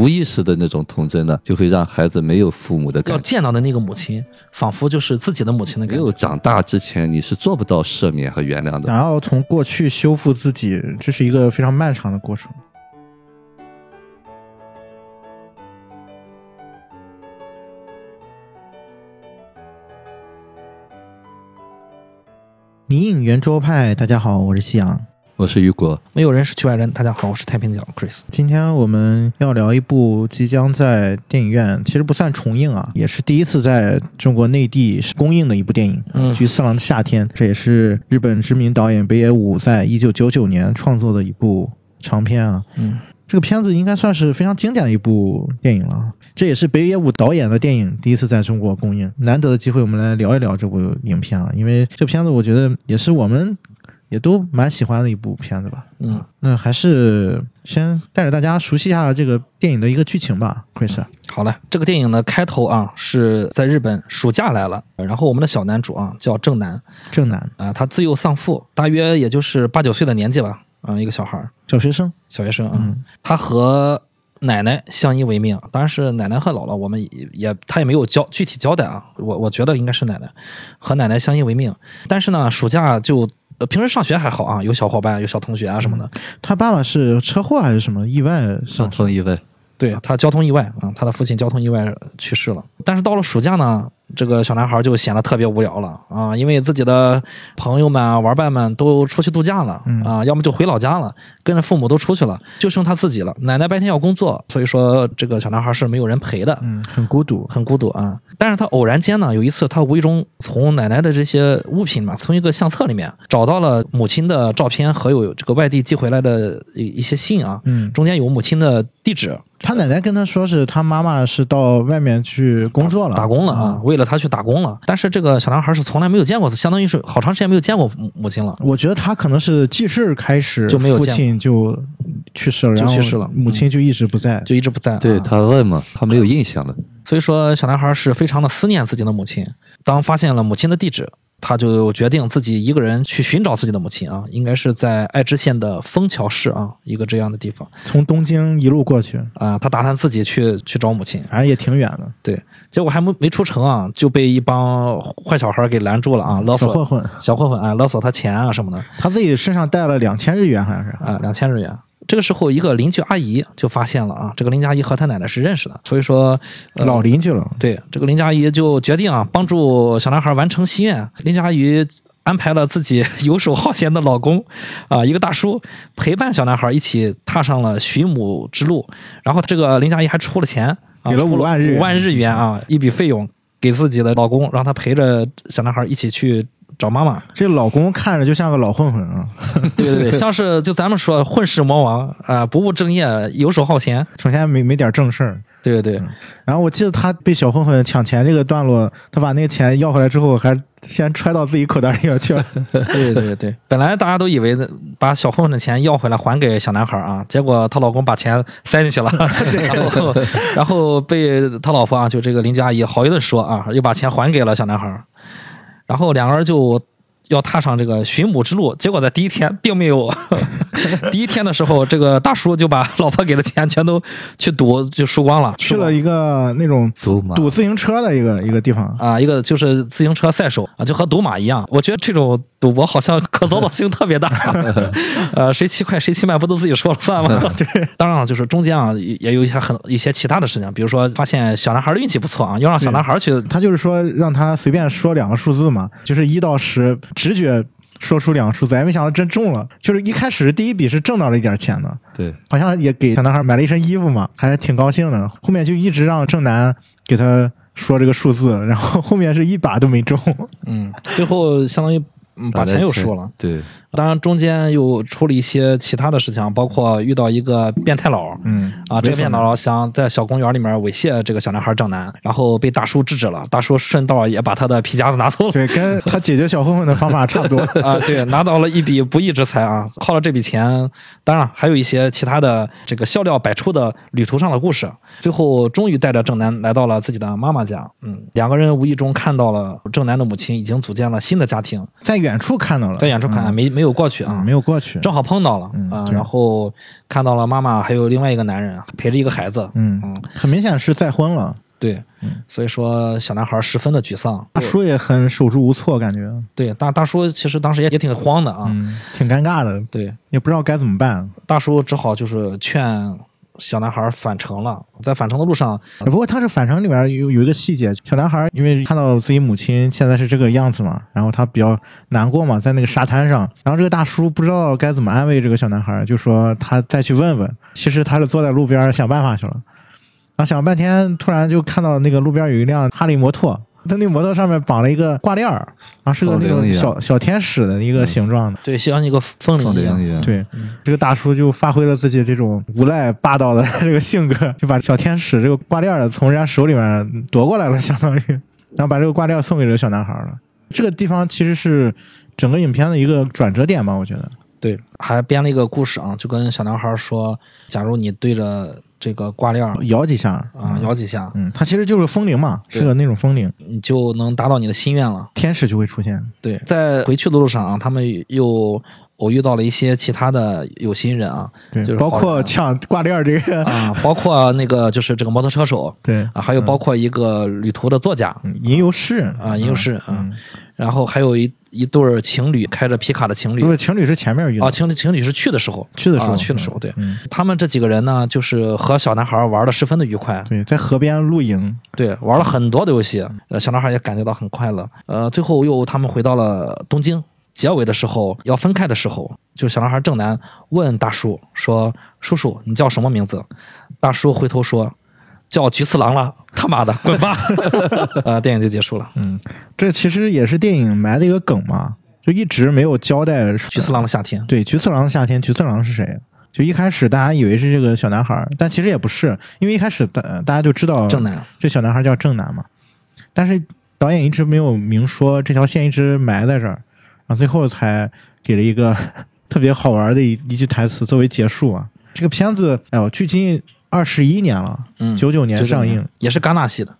无意识的那种童真呢，就会让孩子没有父母的感觉。要见到的那个母亲，仿佛就是自己的母亲的感觉。没有长大之前，你是做不到赦免和原谅的。想要从过去修复自己，这是一个非常漫长的过程。迷影圆桌派，大家好，我是夕阳。我是雨果，没有人是局外人。大家好，我是太平角 Chris。今天我们要聊一部即将在电影院，其实不算重映啊，也是第一次在中国内地公映的一部电影，嗯菊次郎的夏天》。这也是日本知名导演北野武在一九九九年创作的一部长片啊。嗯，这个片子应该算是非常经典的一部电影了。这也是北野武导演的电影第一次在中国公映，难得的机会，我们来聊一聊这部影片啊。因为这片子我觉得也是我们也都蛮喜欢的一部片子吧。嗯，那还是先带着大家熟悉一下这个电影的一个剧情吧，Chris。好嘞。这个电影的开头啊是在日本暑假来了，然后我们的小男主啊叫正南正南，啊，他自幼丧父，大约也就是八九岁的年纪吧，啊，一个小孩儿，小学生，小学生啊。嗯他和奶奶相依为命，当然是奶奶和姥姥，我们也也他也没有交具体交代啊，我我觉得应该是奶奶和奶奶相依为命，但是呢，暑假就。呃，平时上学还好啊，有小伙伴，有小同学啊什么的。他爸爸是车祸还是什么意外上上风意外，对他交通意外啊，他的父亲交通意外去世了。但是到了暑假呢，这个小男孩就显得特别无聊了啊，因为自己的朋友们啊、玩伴们都出去度假了嗯啊，要么就回老家了，跟着父母都出去了，就剩他自己了。奶奶白天要工作，所以说这个小男孩是没有人陪的。嗯，很孤独。很孤独啊，但是他偶然间呢，有一次他无意中从奶奶的这些物品嘛，从一个相册里面找到了母亲的照片和有这个外地寄回来的一一些信啊，嗯，中间有母亲的地址，他奶奶跟他说是他妈妈是到外面去工作了，打工了啊，为了他去打工了。但是这个小男孩是从来没有见过，相当于是好长时间没有见过母母亲了。我觉得他可能是记事开始就没有父亲就去世了，然后就去世了母亲就一直不在。就一直不在、啊，对他问嘛，他没有印象了。所以说小男孩是非常的思念自己的母亲。当发现了母亲的地址，他就决定自己一个人去寻找自己的母亲啊，应该是在爱知县的丰桥市啊，一个这样的地方从东京一路过去，啊。他打算自己去去找母亲，反正也挺远的。对，结果还没没出城啊，就被一帮坏小孩给拦住了啊，勒索小混混，小混混啊，勒索他钱啊什么的。他自己身上带了两千日元，好像是。啊，两千日元。这个时候，一个邻居阿姨就发现了啊，这个邻居阿姨和她奶奶是认识的，所以说，呃、老邻居了，对这个邻居阿姨就决定啊，帮助小男孩完成心愿。邻居阿姨安排了自己游手好闲的老公啊，一个大叔陪伴小男孩一起踏上了寻母之路。然后这个邻居阿姨还出了钱，啊、给了五万日五万日元啊，一笔费用给自己的老公，让他陪着小男孩一起去找妈妈。这老公看着就像个老混混啊，对 对对，像是就咱们说混世魔王啊、不务正业，游手好闲。整天没没点正事儿。对对对，然后我记得他被小混混抢钱这个段落，他把那个钱要回来之后，还先揣到自己口袋里去了。对对对，本来大家都以为把小混混的钱要回来还给小男孩啊，结果她老公把钱塞进去了，然后然后被他老婆啊，就这个邻居阿姨好一顿说啊，又把钱还给了小男孩，然后两个人就。要踏上这个寻母之路，结果在第一天并没有。第一天的时候，这个大叔就把老婆给的钱全都去赌，就输光了。去了一个那种赌赌自行车的一个一个地方，啊，一个就是自行车赛手啊，就和赌马一样。我觉得这种赌博好像可操作性特别大，呃，谁骑快谁骑慢不都自己说了算吗？对，当然了，就是中间啊也有一些很一些其他的事情，比如说发现小男孩的运气不错啊，要让小男孩去他就是说让他随便说两个数字嘛，就是一到十，直觉说出两个数字，哎，没想到真中了。就是一开始第一笔是挣到了一点钱的，对，好像也给小男孩买了一身衣服嘛，还挺高兴的。后面就一直让正南给他说这个数字，然后后面是一把都没中。嗯，最后相当于嗯把钱又输了。对，当然，中间又出了一些其他的事情，包括遇到一个变态佬，嗯啊，这个变态佬想在小公园里面猥亵这个小男孩郑南，然后被大叔制止了，大叔顺道也把他的皮夹子拿走了。对，跟 他解决小混混的方法差不多。啊，对，拿到了一笔不义之财啊！靠了这笔钱，当然还有一些其他的这个笑料百出的旅途上的故事。最后，终于带着郑南来到了自己的妈妈家。嗯，两个人无意中看到了郑南的母亲已经组建了新的家庭，在远处看到了，在远处看、嗯。没没有过去啊，嗯没有过去，正好碰到了嗯啊，对。然后看到了妈妈还有另外一个男人，陪着一个孩子，嗯，嗯，很明显是再婚了。对，所以说小男孩十分的沮丧。大叔也很手足无措，感觉，对大大叔其实当时也也挺慌的啊，嗯，挺尴尬的，对，也不知道该怎么办。大叔只好就是劝小男孩返程了，在返程的路上，不过他这返程里边有有一个细节，小男孩因为看到自己母亲现在是这个样子嘛，然后他比较难过嘛，在那个沙滩上，然后这个大叔不知道该怎么安慰这个小男孩，就说他再去问问。其实他是坐在路边想办法去了，然后想了半天，突然就看到那个路边有一辆哈利摩托。他那摩托上面绑了一个挂链儿，然后是个那种小小天使的一个形状的。对，像一个风铃凤一样铃，一样，对，这个大叔就发挥了自己这种无赖霸道的 这个性格，就把小天使这个挂链儿从人家手里面夺过来了，相当于，然后把这个挂链送给这个小男孩了。这个地方其实是整个影片的一个转折点吧，我觉得。对，还编了一个故事啊，就跟小男孩说，假如你对着这个挂链儿摇几下啊摇几下，嗯，它其实就是风铃嘛，是个那种风铃，你就能达到你的心愿了。天使就会出现。对，在回去的路上啊，他们又偶遇到了一些其他的有心人啊，对，就是包括好人抢挂链儿这个，啊，包括那个就是这个摩托车手 对，啊，还有包括一个旅途的作家嗯吟游诗啊，吟游诗啊，嗯，然后还有一一对儿情侣开着皮卡的情侣不是情侣是前面啊，情侣情侣是去的时候去的时候啊去的时候，对嗯，他们这几个人呢，就是和小男孩玩的十分的愉快，对，在河边露营，对，玩了很多的游戏，呃，小男孩也感觉到很快乐。呃，最后又他们回到了东京。结尾的时候要分开的时候，就小男孩正南问大叔说：“叔叔，你叫什么名字？”大叔回头说：“叫菊次郎了，他妈的，滚吧！”呃，电影就结束了。嗯，这其实也是电影埋的一个梗嘛，就一直没有交代菊次郎的夏天，对，菊次郎的夏天，菊次郎是谁？就一开始大家以为是这个小男孩儿，但其实也不是，因为一开始大大家就知道正南这小男孩叫正南嘛，但是导演一直没有明说，这条线一直埋在这儿，然后最后才给了一个 特别好玩的一一句台词作为结束啊。这个片子，哎呦，距今二十一年了，嗯，九九年上映，也是戛纳系的，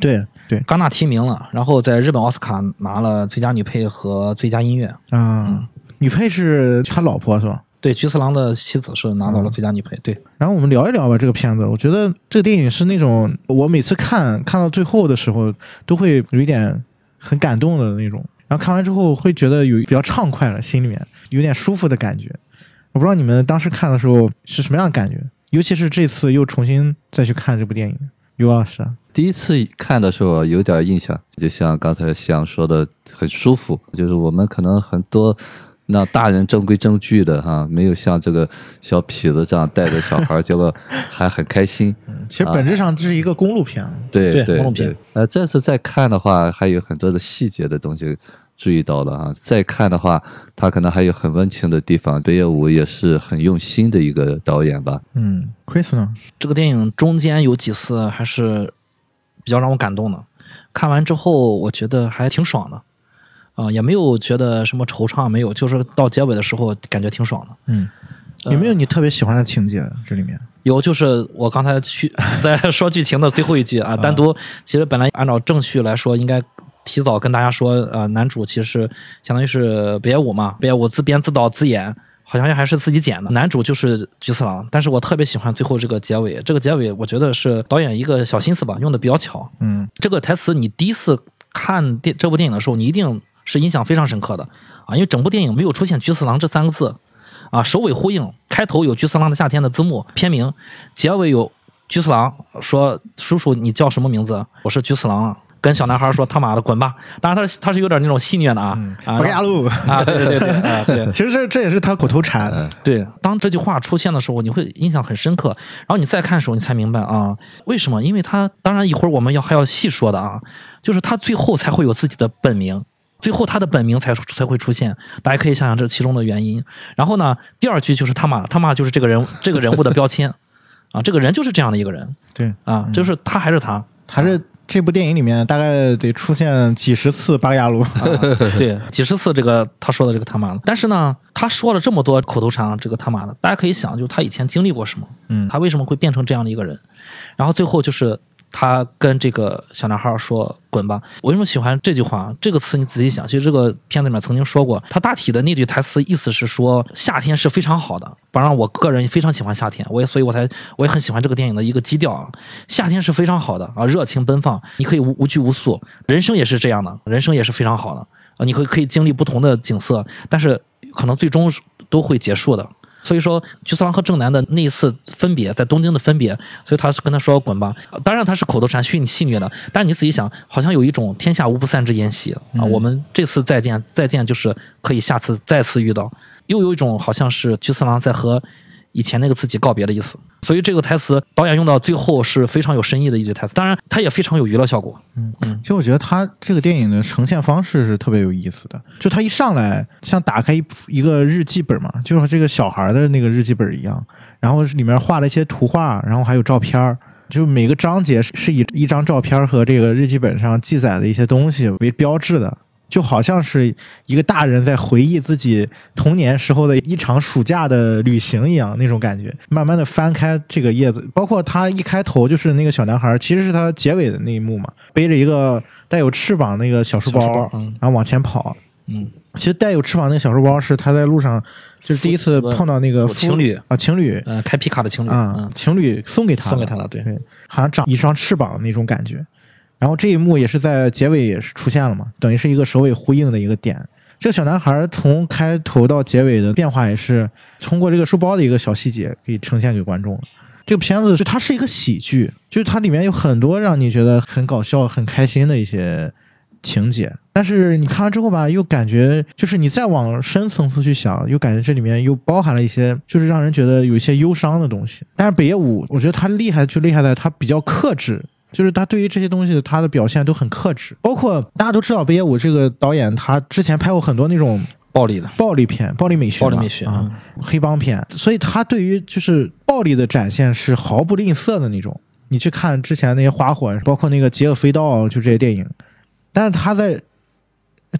对对戛纳提名了，然后在日本奥斯卡拿了最佳女配和最佳音乐。啊，女配是他老婆是吧？对，菊次郎的妻子是拿到了最佳女配。对，然后我们聊一聊吧，这个片子，我觉得这个电影是那种我每次看看到最后的时候，都会有一点很感动的那种，然后看完之后会觉得有比较畅快了，心里面有点舒服的感觉。我不知道你们当时看的时候是什么样的感觉，尤其是这次又重新再去看这部电影，刘老师，第一次看的时候有点印象，就像刚才翔说的，很舒服。就是我们可能很多那大人正规正矩的哈，没有像这个小痞子这样带着小孩儿，结果 还很开心。其实本质上这是一个公路片，对对对公路片。呃，这次再看的话，还有很多的细节的东西注意到了啊。再看的话，他可能还有很温情的地方。北野武也是很用心的一个导演吧。嗯，Chris 呢？这个电影中间有几次还是比较让我感动的，看完之后我觉得还挺爽的，啊、也没有觉得什么惆怅，没有，就是到结尾的时候感觉挺爽的。嗯，呃有没有你特别喜欢的情节？这里面有就是我刚才去 在说剧情的最后一句啊，单独其实本来按照正序来说，应该提早跟大家说，呃，男主其实相当于是北野武嘛，北野武自编自导自演，好像还是自己剪的。男主就是菊次郎，但是我特别喜欢最后这个结尾，这个结尾我觉得是导演一个小心思吧，用的比较巧。嗯这个台词你第一次看电这部电影的时候，你一定是印象非常深刻的啊，因为整部电影没有出现“菊次郎”这三个字啊，首尾呼应，开头有“菊次郎的夏天”的字幕片名，结尾有菊次郎说：“叔叔，你叫什么名字？我是菊次郎啊。”跟小男孩说：“他妈的，滚吧！”当然他是他是有点那种戏谑的啊啊八嘎路，啊，对对对对啊对。其实这这也是他口头禅。对，当这句话出现的时候，你会印象很深刻。然后你再看的时候，你才明白啊，为什么？因为他当然一会儿我们要还要细说的啊，就是他最后才会有自己的本名，最后他的本名才才会出现。大家可以想想这其中的原因。然后呢，第二句就是他妈，他妈就是这个人 这个人物的标签啊，这个人就是这样的一个人对，啊，就是他还是他。还是这部电影里面大概得出现几十次八嘎路。啊，对，几十次这个他说的这个他妈的，但是呢，他说了这么多口头禅啊，这个他妈的，大家可以想，就是他以前经历过什么，嗯他为什么会变成这样的一个人？然后最后就是他跟这个小男孩说“滚吧”。我为什么喜欢这句话？这个词你仔细想，其实这个片子里面曾经说过，他大体的那句台词意思是说，夏天是非常好的。当然，我个人非常喜欢夏天，我也所以我才我也很喜欢这个电影的一个基调啊。夏天是非常好的啊，热情奔放，你可以无无拘无束，人生也是这样的，人生也是非常好的啊，你可以可以经历不同的景色，但是可能最终都会结束的。所以说，菊次郎和正南的那一次分别，在东京的分别，所以他是跟他说滚吧。当然他是口头禅，虚拟戏虐的，但是你仔细想，好像有一种天下无不散之宴席啊。我们这次再见，再见就是可以下次再次遇到，又有一种好像是菊次郎在和以前那个自己告别的意思。所以这个台词导演用到最后是非常有深意的一句台词，当然它也非常有娱乐效果。嗯嗯，其实我觉得他这个电影的呈现方式是特别有意思的，就他一上来像打开一一个日记本嘛，就和这个小孩的那个日记本一样，然后里面画了一些图画，然后还有照片儿，就每个章节是以一张照片和这个日记本上记载的一些东西为标志的。就好像是一个大人在回忆自己童年时候的一场暑假的旅行一样，那种感觉。慢慢的翻开这个叶子，包括他一开头就是那个小男孩，其实是他结尾的那一幕嘛，背着一个带有翅膀那个小书包，书包嗯然后往前跑。嗯，其实带有翅膀那个小书包是他在路上就是第一次碰到那个情侣啊，情侣呃，开皮卡的情侣啊嗯，，情侣送给他，送给他了，对，对，好像长一双翅膀那种感觉。然后这一幕也是在结尾也是出现了嘛，等于是一个首尾呼应的一个点。这个小男孩从开头到结尾的变化也是通过这个书包的一个小细节给呈现给观众了。这个片子就它是一个喜剧，就是它里面有很多让你觉得很搞笑、很开心的一些情节，但是你看完之后吧，又感觉就是你再往深层次去想，又感觉这里面又包含了一些就是让人觉得有一些忧伤的东西。但是北野武，我觉得他厉害就厉害在他比较克制。就是他对于这些东西他的表现都很克制，包括大家都知道北野武这个导演，他之前拍过很多那种暴力的，暴力片、暴力美学、暴力美学啊嗯，黑帮片，所以他对于就是暴力的展现是毫不吝啬的那种。你去看之前那些花火，包括那个《邪恶飞刀》，就这些电影，但是他在《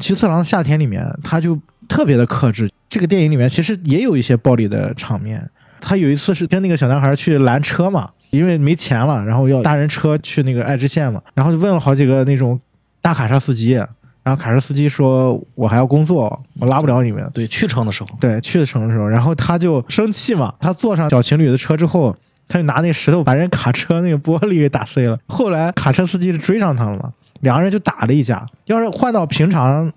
菊次郎的夏天》里面，他就特别的克制。这个电影里面其实也有一些暴力的场面。他有一次是跟那个小男孩去拦车嘛，因为没钱了，然后要搭人车去那个爱知县嘛，然后就问了好几个那种大卡车司机，然后卡车司机说：“我还要工作，我拉不了你们。”对，去城的时候，对，去的城的时候，然后他就生气嘛，他坐上小情侣的车之后，他就拿那石头把人卡车那个玻璃给打碎了。后来卡车司机是追上他了嘛，两个人就打了一架。要是换到平常，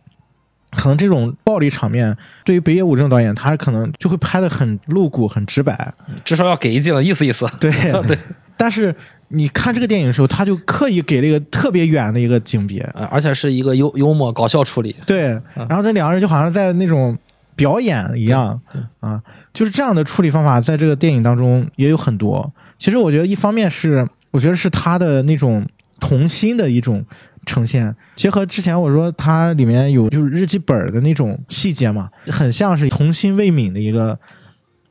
可能这种暴力场面，对于北野武这种导演，他可能就会拍的很露骨、很直白。至少要给一镜，意思意思。对 对，但是你看这个电影的时候，他就刻意给了一个特别远的一个景别，呃，而且是一个幽幽默搞笑处理。对，然后这两个人就好像在那种表演一样对啊，就是这样的处理方法，在这个电影当中也有很多。其实我觉得一方面是，我觉得是他的那种童心的一种呈现，结合之前我说它里面有就是日记本的那种细节嘛，很像是童心未泯的一个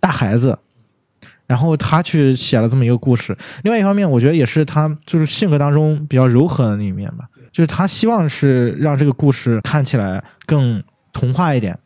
大孩子。然后他去写了这么一个故事，另外一方面，我觉得也是他就是性格当中比较柔和的那一面吧。就是他希望是让这个故事看起来更童话一点，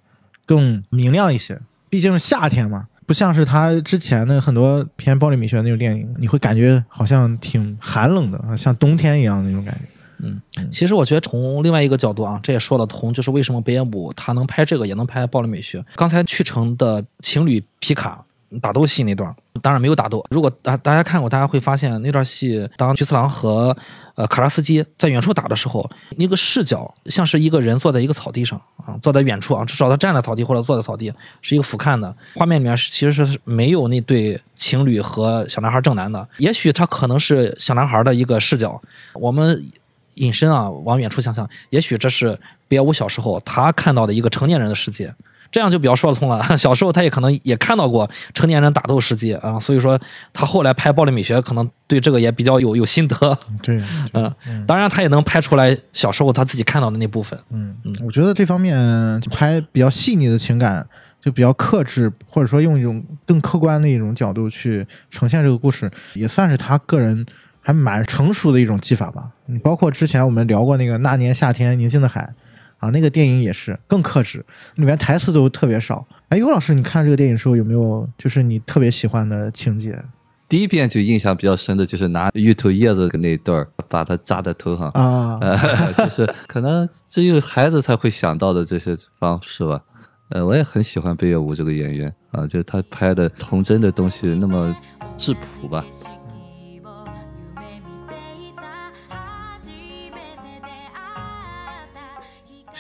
更明亮一些。毕竟夏天嘛，不像是他之前的很多偏暴力美学那种电影，你会感觉好像挺寒冷的，像冬天一样的那种感觉。嗯其实我觉得从另外一个角度啊，这也说得通，就是为什么北野武他能拍这个，也能拍暴力美学。刚才去成的情侣皮卡打斗戏那段，当然没有打斗。如果大大家看过，大家会发现那段戏，当菊次郎和呃卡拉斯基在远处打的时候，那个视角像是一个人坐在一个草地上啊，坐在远处啊，至少他站在草地或者坐在草地，是一个俯瞰的画面里面其实是没有那对情侣和小男孩正男的，也许他可能是小男孩的一个视角，我们。引申啊，往远处想想，也许这是北野武小时候他看到的一个成年人的世界，这样就比较说得通了。小时候他也可能也看到过成年人打斗世界啊，所以说他后来拍暴力美学，可能对这个也比较有有心得。对，嗯，当然他也能拍出来小时候他自己看到的那部分。嗯嗯，我觉得这方面拍比较细腻的情感，就比较克制，或者说用一种更客观的一种角度去呈现这个故事，也算是他个人还蛮成熟的一种技法吧。你包括之前我们聊过那个《那年夏天宁静的海》啊，那个电影也是更克制，里面台词都特别少。哎，尤老师，你看这个电影的时候有没有就是你特别喜欢的情节？第一遍就印象比较深的就是拿芋头叶子的那一段儿，把它扎在头上，啊，呃，就是可能只有孩子才会想到的这些方式吧。呃，我也很喜欢北野武这个演员啊，就是他拍的童真的东西那么质朴吧。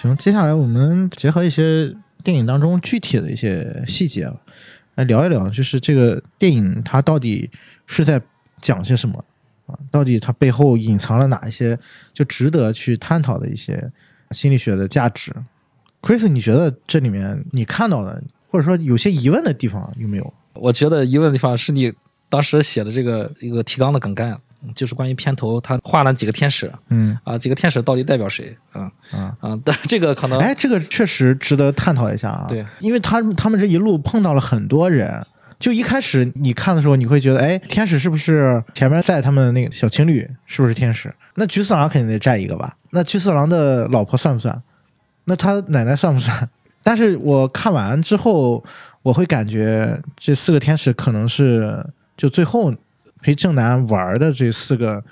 行，接下来我们结合一些电影当中具体的一些细节啊，来聊一聊，就是这个电影它到底是在讲些什么啊？到底它背后隐藏了哪一些就值得去探讨的一些心理学的价值？Chris，你觉得这里面你看到的，或者说有些疑问的地方有没有？我觉得疑问的地方是你当时写的这个一个提纲的梗概，就是关于片头他画了几个天使嗯啊，几个天使到底代表谁啊啊。啊？但这个可能哎，这个确实值得探讨一下啊。对，因为他他们这一路碰到了很多人，就一开始你看的时候，你会觉得，哎，天使是不是前面载他们的那个小情侣是不是天使？那菊次郎肯定得占一个吧？那菊次郎的老婆算不算？那他奶奶算不算？但是我看完之后，我会感觉这四个天使可能是就最后陪正南玩的这四个。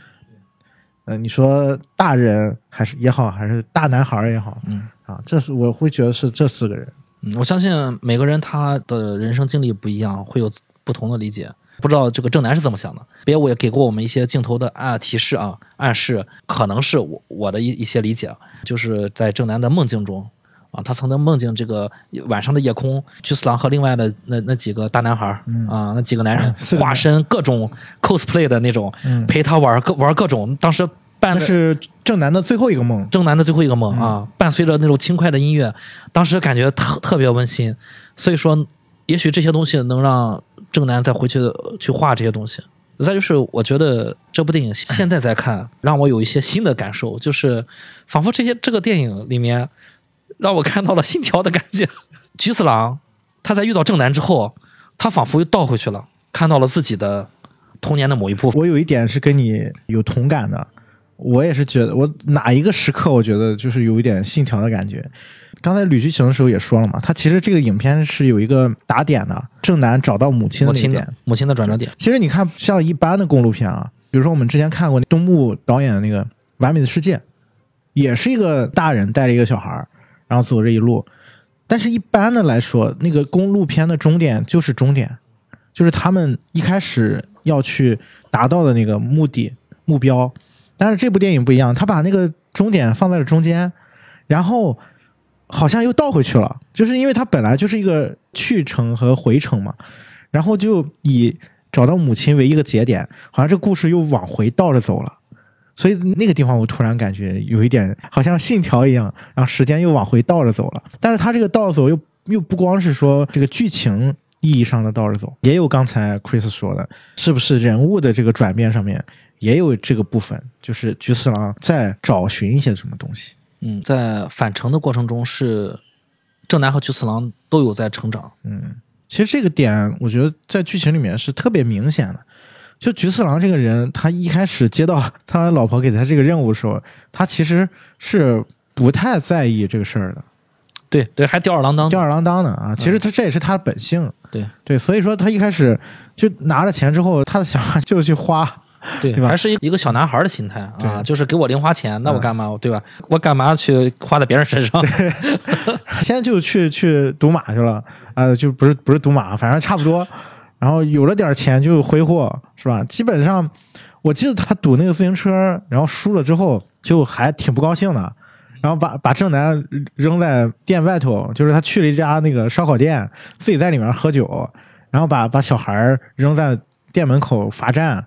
呃，你说大人还是也好，还是大男孩儿也好，嗯啊，这是我会觉得是这四个人。嗯，我相信每个人他的人生经历不一样，会有不同的理解。不知道这个正南是怎么想的？别我也给过我们一些镜头的啊提示啊，暗示可能是我我的一一些理解，就是在正南的梦境中啊，他曾经梦见这个晚上的夜空，菊次郎和另外的那那几个大男孩儿啊，那几个男人 化身各种 cosplay 的那种，嗯陪他玩各玩各种，当时伴是正南的最后一个梦。正南的最后一个梦啊，伴随着那种轻快的音乐，当时感觉特特别温馨。所以说，也许这些东西能让正南再回去去画这些东西。再就是，我觉得这部电影现在再看，让我有一些新的感受，就是仿佛这些这个电影里面让我看到了信条的感觉。菊次郎他在遇到正南之后，他仿佛又倒回去了，看到了自己的童年的某一部分。我有一点是跟你有同感的，我也是觉得，我哪一个时刻我觉得就是有一点信条的感觉。刚才吕剧情的时候也说了嘛，他其实这个影片是有一个打点的，正南找到母亲的点母亲的。母亲的转折点，其实你看，像一般的公路片啊，比如说我们之前看过东木导演的那个《完美的世界》，也是一个大人带着一个小孩儿，然后走这一路。但是，一般的来说，那个公路片的终点就是终点，就是他们一开始要去达到的那个目的目标。但是这部电影不一样，他把那个终点放在了中间，然后好像又倒回去了，就是因为它本来就是一个去程和回程嘛，然后就以找到母亲为一个节点，好像这故事又往回倒着走了。所以那个地方我突然感觉有一点好像信条一样，然后时间又往回倒着走了。但是它这个倒着走又又不光是说这个剧情意义上的倒着走，也有刚才 Chris 说的，是不是人物的这个转变上面也有这个部分，就是菊次郎在找寻一些什么东西。嗯，在返程的过程中是正南和菊次郎都有在成长。嗯，其实这个点我觉得在剧情里面是特别明显的。就菊次郎这个人，他一开始接到他老婆给他这个任务的时候，他其实是不太在意这个事儿的，对对，还吊儿郎当。吊儿郎当的啊。其实他这也是他的本性，对对，所以说他一开始就拿了钱之后，他的想法就是去花，对对吧还是一个小男孩的心态啊，就是给我零花钱，那我嗯干嘛？对吧？我干嘛去花在别人身上？现在就去去赌马去了，啊，就不是不是赌马，反正差不多。然后有了点钱就挥霍，是吧？基本上，我记得他赌那个自行车，然后输了之后就还挺不高兴的，然后把把正南扔在店外头，就是他去了一家那个烧烤店，自己在里面喝酒，然后把把小孩扔在店门口罚站，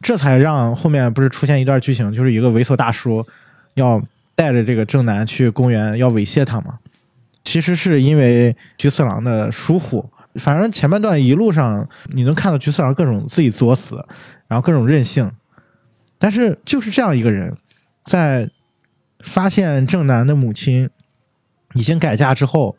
这才让后面不是出现一段剧情，就是一个猥琐大叔要带着这个正南去公园要猥亵他嘛。其实是因为菊次郎的疏忽，反正前半段一路上你能看到菊次郎各种自己作死，然后各种任性，但是就是这样一个人，在发现正南的母亲已经改嫁之后，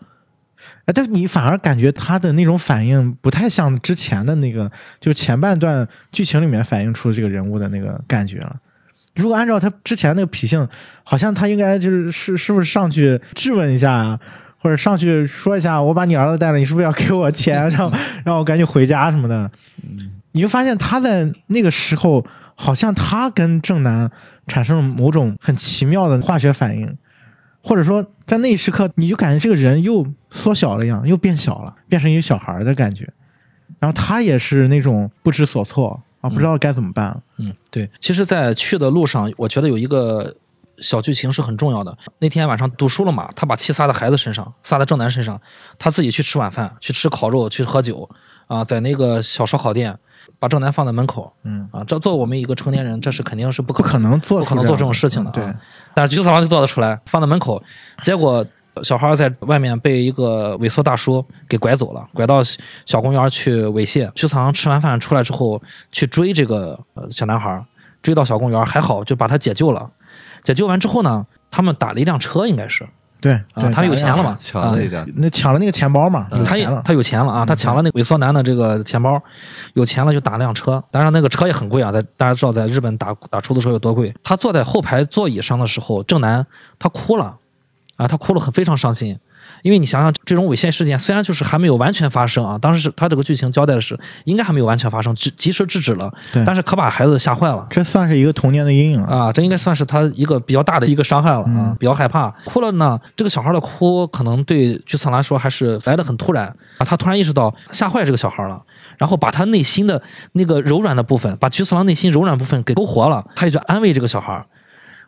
哎，但你反而感觉他的那种反应不太像之前的那个，就前半段剧情里面反映出这个人物的那个感觉了。如果按照他之前那个脾性，好像他应该就是是是不是上去质问一下啊，或者上去说一下，我把你儿子带了，你是不是要给我钱，让让我赶紧回家什么的？你就发现他在那个时候，好像他跟正南产生了某种很奇妙的化学反应，或者说在那一时刻，你就感觉这个人又缩小了一样，又变小了，变成一个小孩的感觉。然后他也是那种不知所措啊，不知道该怎么办。嗯，对。其实，在去的路上，我觉得有一个小剧情是很重要的。那天晚上赌输了嘛，他把气撒在孩子身上，撒在正南身上，他自己去吃晚饭，去吃烤肉，去喝酒啊，在那个小烧烤店把正南放在门口。嗯啊，这作为我们一个成年人，这是肯定是不可不可能做不可能做这种事情的、啊。对，但是菊次郎就做得出来，放在门口，结果小孩在外面被一个猥琐大叔给拐走了，拐到小公园去猥亵。菊次郎吃完饭出来之后，去追这个呃小男孩，追到小公园，还好就把他解救了。解救完之后呢，他们打了一辆车，应该是对啊，他有钱了嘛，啊抢了一辆，那抢了那个钱包嘛，有他也。他有钱了啊，他抢了那个猥琐男的这个钱包，有钱了就打辆车，当然那个车也很贵啊，在大家知道在日本打打出租车有多贵。他坐在后排座椅上的时候，正男他哭了，啊，他哭了很非常伤心，因为你想想这种猥亵事件虽然就是还没有完全发生啊，当时是他这个剧情交代的是应该还没有完全发生，及及时制止了，但是可把孩子吓坏了。这算是一个童年的阴影。啊，这应该算是他一个比较大的一个伤害了啊嗯，比较害怕。哭了呢，这个小孩的哭可能对菊次郎来说还是来的很突然啊，他突然意识到吓坏这个小孩了，然后把他内心的那个柔软的部分，把菊次郎内心柔软部分给勾活了，他也就安慰这个小孩。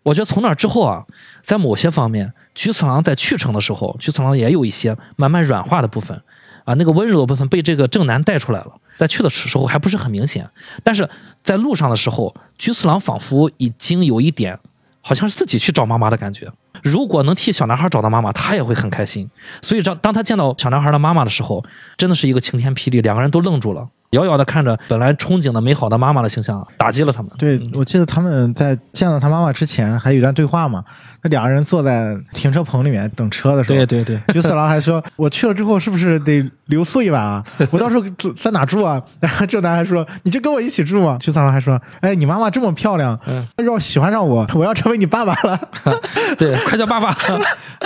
我觉得从那之后啊，在某些方面，菊次郎在去程的时候，菊次郎也有一些慢慢软化的部分，啊，那个温柔的部分被这个正男带出来了。在去的时候还不是很明显，但是在路上的时候，菊次郎仿佛已经有一点，好像是自己去找妈妈的感觉。如果能替小男孩找到妈妈，他也会很开心。所以当当他见到小男孩的妈妈的时候，真的是一个晴天霹雳，两个人都愣住了，遥遥的看着本来憧憬的美好的妈妈的形象，打击了他们。对，我记得他们在见到他妈妈之前还有一段对话嘛，那两个人坐在停车棚里面等车的时候，对对对，菊次郎还说：“我去了之后是不是得留宿一晚啊？我到时候住在哪住啊？”然后正男还说：“你就跟我一起住嘛。”菊次郎还说：“哎，你妈妈这么漂亮，嗯要喜欢上我，我要成为你爸爸了。对，快叫爸爸，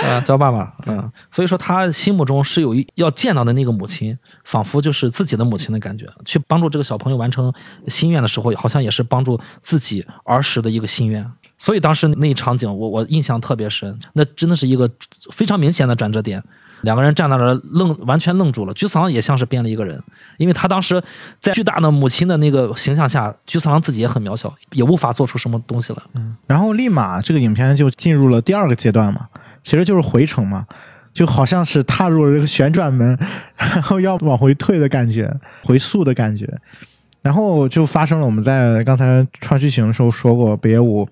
啊，叫爸爸，嗯，所以说他心目中是有一要见到的那个母亲，仿佛就是自己的母亲的感觉。去帮助这个小朋友完成心愿的时候，好像也是帮助自己儿时的一个心愿。所以当时那一场景，我我印象特别深，那真的是一个非常明显的转折点。两个人站在那儿愣，完全愣住了。菊次郎也像是变了一个人，因为他当时在巨大的母亲的那个形象下，菊次郎自己也很渺小，也无法做出什么东西来。”然后立马这个影片就进入了第二个阶段嘛，其实就是回程嘛，就好像是踏入了这个旋转门，然后要往回退的感觉，回溯的感觉。然后就发生了我们在刚才串剧情的时候说过，北野武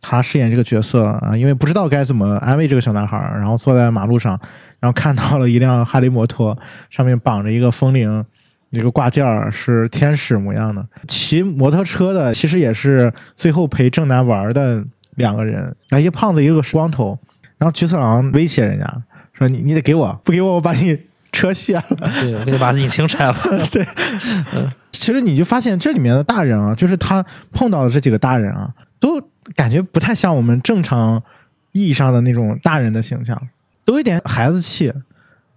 他饰演这个角色啊，因为不知道该怎么安慰这个小男孩，然后坐在马路上，然后看到了一辆哈雷摩托，上面绑着一个风铃，一个挂件儿是天使模样的。骑摩托车的其实也是最后陪正南玩的两个人，啊，一个胖子，一个光头。然后菊次郎威胁人家说：“你你得给我，不给我我把你车卸了。”对，我给你把引擎拆了。对其实你就发现这里面的大人啊，就是他碰到的这几个大人啊，都感觉不太像我们正常意义上的那种大人的形象，都有点孩子气。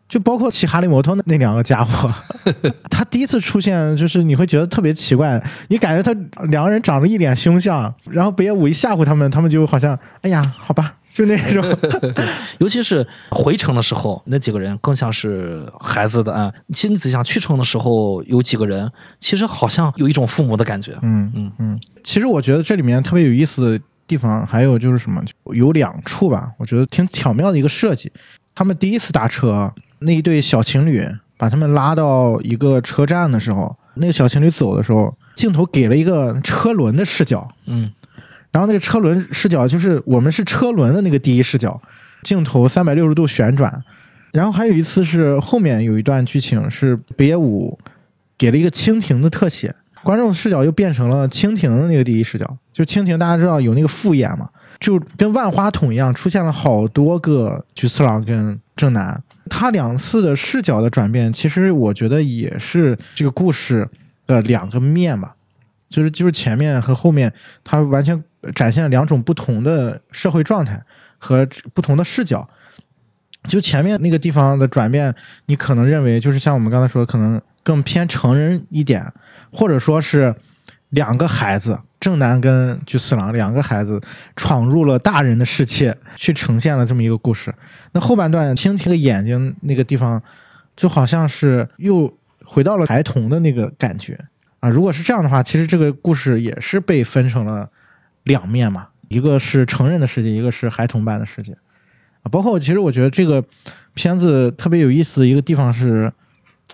就包括骑哈利摩托那那两个家伙，他第一次出现，就是你会觉得特别奇怪，你感觉他两个人长着一脸凶相，然后北野武一吓唬他们，他们就好像哎呀，好吧，就那种。尤其是回程的时候，那几个人更像是孩子的啊。其实你仔细想，去程的时候有几个人，其实好像有一种父母的感觉。嗯嗯嗯，其实我觉得这里面特别有意思的地方，还有就是什么，有两处吧，我觉得挺巧妙的一个设计。他们第一次搭车，那一对小情侣把他们拉到一个车站的时候，那个小情侣走的时候，镜头给了一个车轮的视角，嗯然后那个车轮视角就是我们是车轮的那个第一视角，镜头三百六十度旋转。然后还有一次是后面有一段剧情是北野武给了一个蜻蜓的特写，观众视角又变成了蜻蜓的那个第一视角。就蜻蜓大家知道有那个复眼嘛，就跟万花筒一样出现了好多个菊次郎跟正南。他两次的视角的转变，其实我觉得也是这个故事的两个面吧。就是就是前面和后面，他完全展现两种不同的社会状态和不同的视角。就前面那个地方的转变，你可能认为就是像我们刚才说，可能更偏成人一点，或者说是两个孩子，正南跟菊次郎两个孩子闯入了大人的世界，去呈现了这么一个故事。那后半段蜻蜓的眼睛那个地方，就好像是又回到了孩童的那个感觉啊。如果是这样的话，其实这个故事也是被分成了两面嘛，一个是成人的世界，一个是孩童般的世界。啊，包括其实我觉得这个片子特别有意思的一个地方是，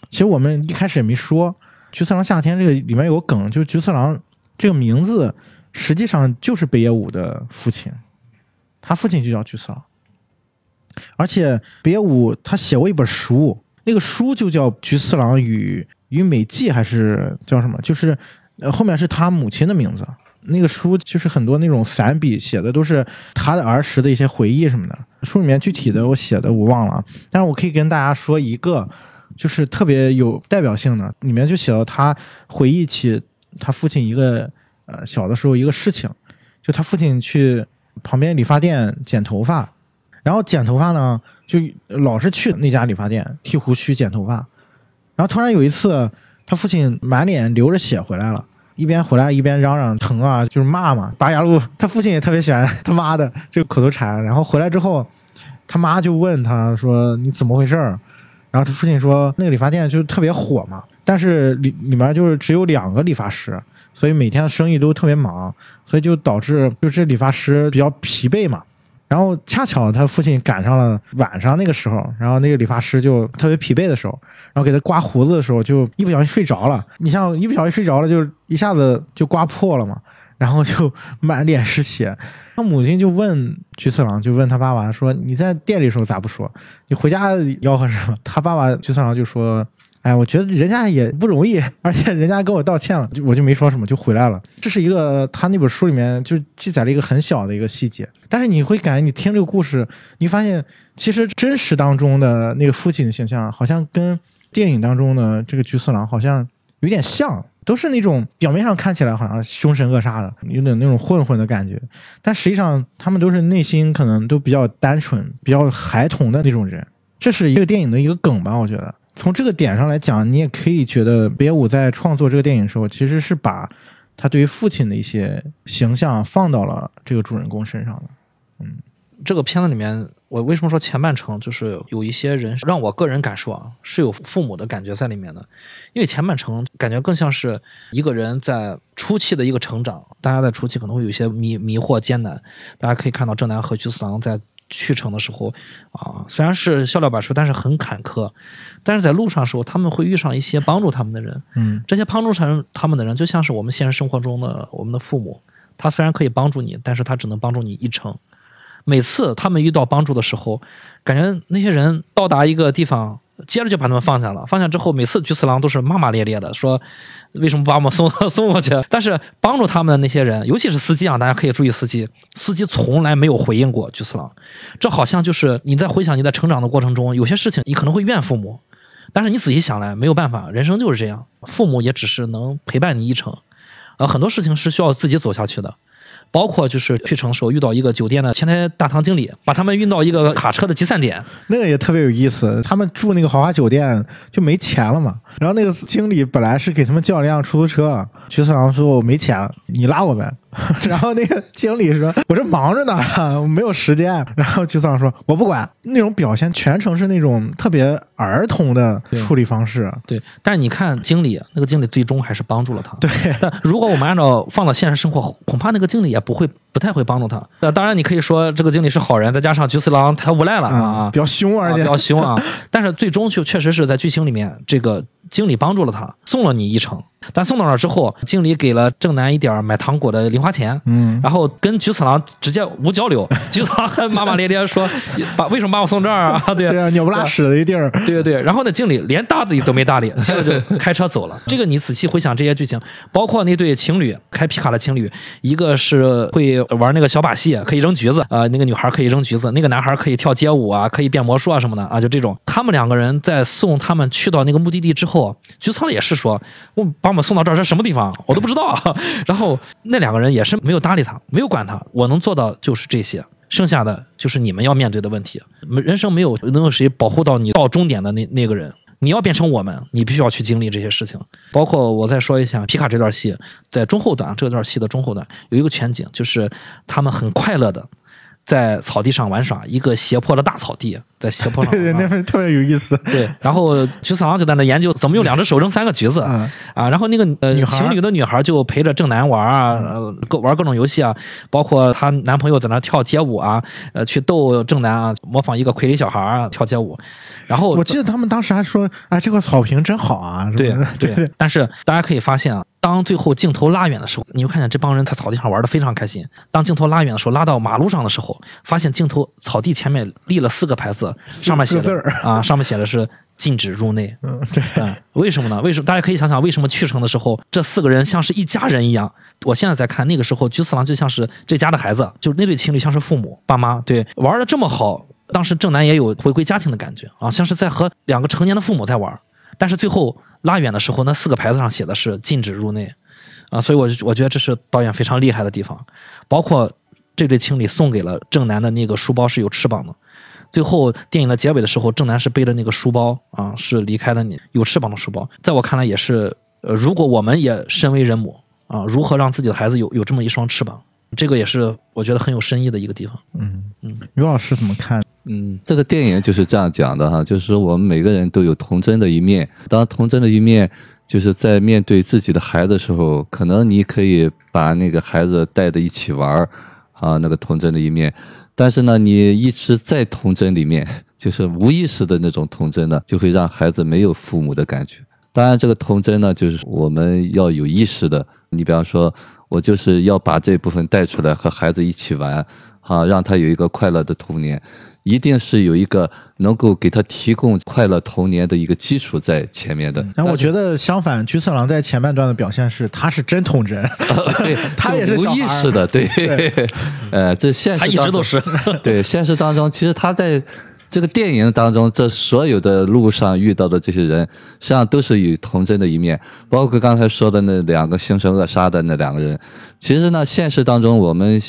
其实我们一开始也没说，菊次郎夏天这个里面有个梗，就是菊次郎这个名字实际上就是北野武的父亲，他父亲就叫菊次郎，而且北野武他写过一本书，那个书就叫《菊次郎与与美纪》还是叫什么？就是呃后面是他母亲的名字。那个书就是很多那种散笔写的都是他的儿时的一些回忆什么的。书里面具体的我写的我忘了，但是我可以跟大家说一个，就是特别有代表性的，里面就写到他回忆起他父亲一个呃小的时候一个事情，就他父亲去旁边理发店剪头发，然后剪头发呢就老是去那家理发店剃胡须剪头发，然后突然有一次他父亲满脸流着血回来了。一边回来一边嚷嚷疼啊，就是骂嘛。八雅路他父亲也特别喜欢他妈的这个口头禅。然后回来之后，他妈就问他说：“你怎么回事？”然后他父亲说：“那个理发店就特别火嘛，但是里里面就是只有两个理发师，所以每天的生意都特别忙，所以就导致就是理发师比较疲惫嘛。”然后恰巧他父亲赶上了晚上那个时候，然后那个理发师就特别疲惫的时候，然后给他刮胡子的时候，就一不小心睡着了。你像一不小心睡着了，就一下子就刮破了嘛，然后就满脸是血。他母亲就问菊次郎，就问他爸爸说：“你在店里时候咋不说？你回家吆喝什么？”他爸爸菊次郎就说。哎，我觉得人家也不容易，而且人家跟我道歉了，就我就没说什么，就回来了。这是一个他那本书里面就记载了一个很小的一个细节，但是你会感觉你听这个故事，你发现其实真实当中的那个父亲的形象，好像跟电影当中的这个菊次郎好像有点像，都是那种表面上看起来好像凶神恶煞的，有点那种混混的感觉，但实际上他们都是内心可能都比较单纯、比较孩童的那种人。这是一个电影的一个梗吧，我觉得。从这个点上来讲，你也可以觉得北野武在创作这个电影的时候，其实是把他对于父亲的一些形象放到了这个主人公身上的。嗯，这个片子里面，我为什么说前半程就是有一些人让我个人感受啊是有父母的感觉在里面的？因为前半程感觉更像是一个人在初期的一个成长，大家在初期可能会有一些迷迷惑艰难，大家可以看到正南和菊次郎在。去程的时候，啊，虽然是笑料百出，但是很坎坷。但是在路上的时候，他们会遇上一些帮助他们的人。嗯，这些帮助他他们的人，就像是我们现实生活中的我们的父母。他虽然可以帮助你，但是他只能帮助你一程。每次他们遇到帮助的时候，感觉那些人到达一个地方。接着就把他们放下了。放下之后，每次菊次郎都是骂骂咧咧的，说为什么不把我们送送过去？但是帮助他们的那些人，尤其是司机啊，大家可以注意司机，司机从来没有回应过菊次郎。这好像就是你在回想你在成长的过程中，有些事情你可能会怨父母，但是你仔细想来，没有办法，人生就是这样，父母也只是能陪伴你一程，呃，很多事情是需要自己走下去的。包括就是去城时候遇到一个酒店的前台大堂经理，把他们运到一个卡车的集散点，那个也特别有意思。他们住那个豪华酒店就没钱了嘛，然后那个经理本来是给他们叫了辆出租车，徐次郎说我没钱了，你拉我呗。然后那个经理说：“我这忙着呢，我没有时间。”然后菊次郎说：“我不管。”那种表现全程是那种特别儿童的处理方式。对，但是你看经理，那个经理最终还是帮助了他。对，但如果我们按照放到现实生活，恐怕那个经理也不会不太会帮助他。那当然，你可以说这个经理是好人，再加上菊次郎他无赖了啊，比较凶而且比较凶啊。但是最终就确实是在剧情里面，这个经理帮助了他，送了你一程。但送到那儿之后，经理给了正南一点买糖果的零花钱，嗯，然后跟菊次郎直接无交流，菊次郎还骂骂咧咧说：“ 把为什么把我送这儿啊？” 对对啊，鸟不拉屎的一地儿，对对对。然后那经理连搭理都没搭理，接着就开车走了。这个你仔细回想这些剧情，包括那对情侣开皮卡的情侣，一个是会玩那个小把戏，可以扔橘子，呃，那个女孩可以扔橘子，那个男孩可以跳街舞啊，可以变魔术啊什么的啊，就这种。他们两个人在送他们去到那个目的地之后，菊次郎也是说：“我把我们送到这儿是什么地方？我都不知道。”然后那两个人也是没有搭理他，没有管他。我能做到就是这些。剩下的就是你们要面对的问题。人生没有能有谁保护到你到终点的那那个人。你要变成我们，你必须要去经历这些事情。包括我再说一下皮卡这段戏，在中后段这段戏的中后段有一个全景，就是他们很快乐的在草地上玩耍，一个斜坡的大草地，在斜坡上对对，啊那边特别有意思。对，然后菊次郎就在那研究怎么用两只手扔三个橘子嗯啊，然后那个呃女情侣的女孩就陪着正南玩啊，呃各玩各种游戏啊，包括她男朋友在那跳街舞啊，呃去逗正南啊，模仿一个傀儡小孩啊跳街舞，然后我记得他们当时还说：“哎，这个草坪真好啊！”对对，但是大家可以发现啊，当最后镜头拉远的时候，你会看见这帮人在草地上玩的非常开心。当镜头拉远的时候，拉到马路上的时候，发现镜头草地前面立了四个牌子，上面写的字儿啊，上面写的是禁止入内。嗯，对，嗯，为什么呢？为什么？大家可以想想，为什么去城的时候，这四个人像是一家人一样？我现在在看，那个时候菊次郎就像是这家的孩子，就是那对情侣像是父母爸妈，对，玩的这么好。当时正南也有回归家庭的感觉啊，像是在和两个成年的父母在玩。但是最后拉远的时候，那四个牌子上写的是禁止入内，啊，所以我我觉得这是导演非常厉害的地方。包括这对情侣送给了正南的那个书包是有翅膀的，最后电影的结尾的时候，正南是背着那个书包啊，是离开了你有翅膀的书包。在我看来，也是呃，如果我们也身为人母啊，如何让自己的孩子有有这么一双翅膀，这个也是我觉得很有深意的一个地方。嗯嗯，于老师怎么看？嗯，这个电影就是这样讲的哈，就是说我们每个人都有童真的一面，当童真的一面就是在面对自己的孩子的时候，可能你可以把那个孩子带着一起玩儿啊，那个童真的一面，但是呢，你一直在童真里面，就是无意识的那种童真呢，就会让孩子没有父母的感觉。当然，这个童真呢，就是我们要有意识的。你比方说，我就是要把这部分带出来，和孩子一起玩，啊，让他有一个快乐的童年。一定是有一个能够给他提供快乐童年的一个基础在前面的。然后我觉得相反，菊次郎在前半段的表现是，他是真童真，对，他也是无意识的，对，对。呃，这现实他一直当中都是。对，现实当中，其实他在这个电影当中，这所有的路上遇到的这些人，实际上都是有童真的一面，包括刚才说的那两个凶神恶煞的那两个人。其实呢，现实当中我们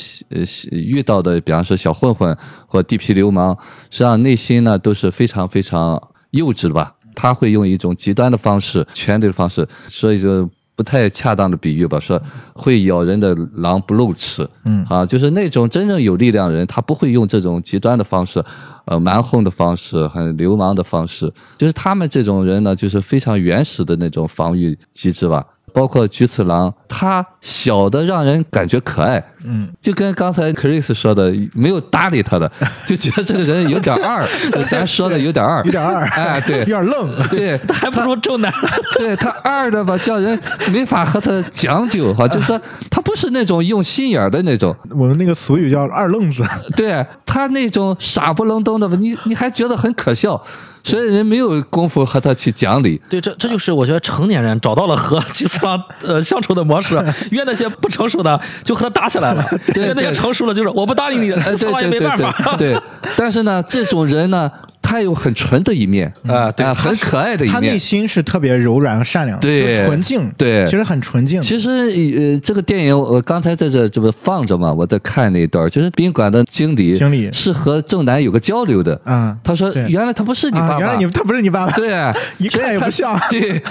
遇到的，比方说小混混或地痞流氓，实际上内心呢都是非常非常幼稚的吧。他会用一种极端的方式、权力的方式，所以就不太恰当的比喻吧，说会咬人的狼不露齿。嗯啊，就是那种真正有力量的人，他不会用这种极端的方式，呃，蛮横的方式，很流氓的方式。就是他们这种人呢，就是非常原始的那种防御机制吧。包括菊次郎，他小的让人感觉可爱，嗯，就跟刚才 Chris 说的，没有搭理他的，就觉得这个人有点二，咱说的有点二，有点二，哎，对。有，点愣，对，他 还不如正南。对他二的吧，叫人没法和他讲究哈，就是说他不是那种用心眼儿的那种，我们那个俗语叫二愣子，对他那种傻不愣登的吧，你你还觉得很可笑，所以人没有功夫和他去讲理。对，这这就是我觉得成年人找到了和菊次郎呃相处的模式，约那些不成熟的就和他打起来了，对约那些成熟的就是我不搭理你，哎，菊次郎也没办法。对，对，但是呢，这种人呢，他有很纯的一面啊对啊很可爱的一面。他内。心是特别柔软和善良，对就是纯净，对。其实很纯净。其实，呃，这个电影我刚才在这这不放着嘛，我在看那一段，就是宾馆的经理，经理。是和正南有个交流的。啊他说原来他不是你爸爸，啊，原来你他不是你爸爸，对，一看也不像。对，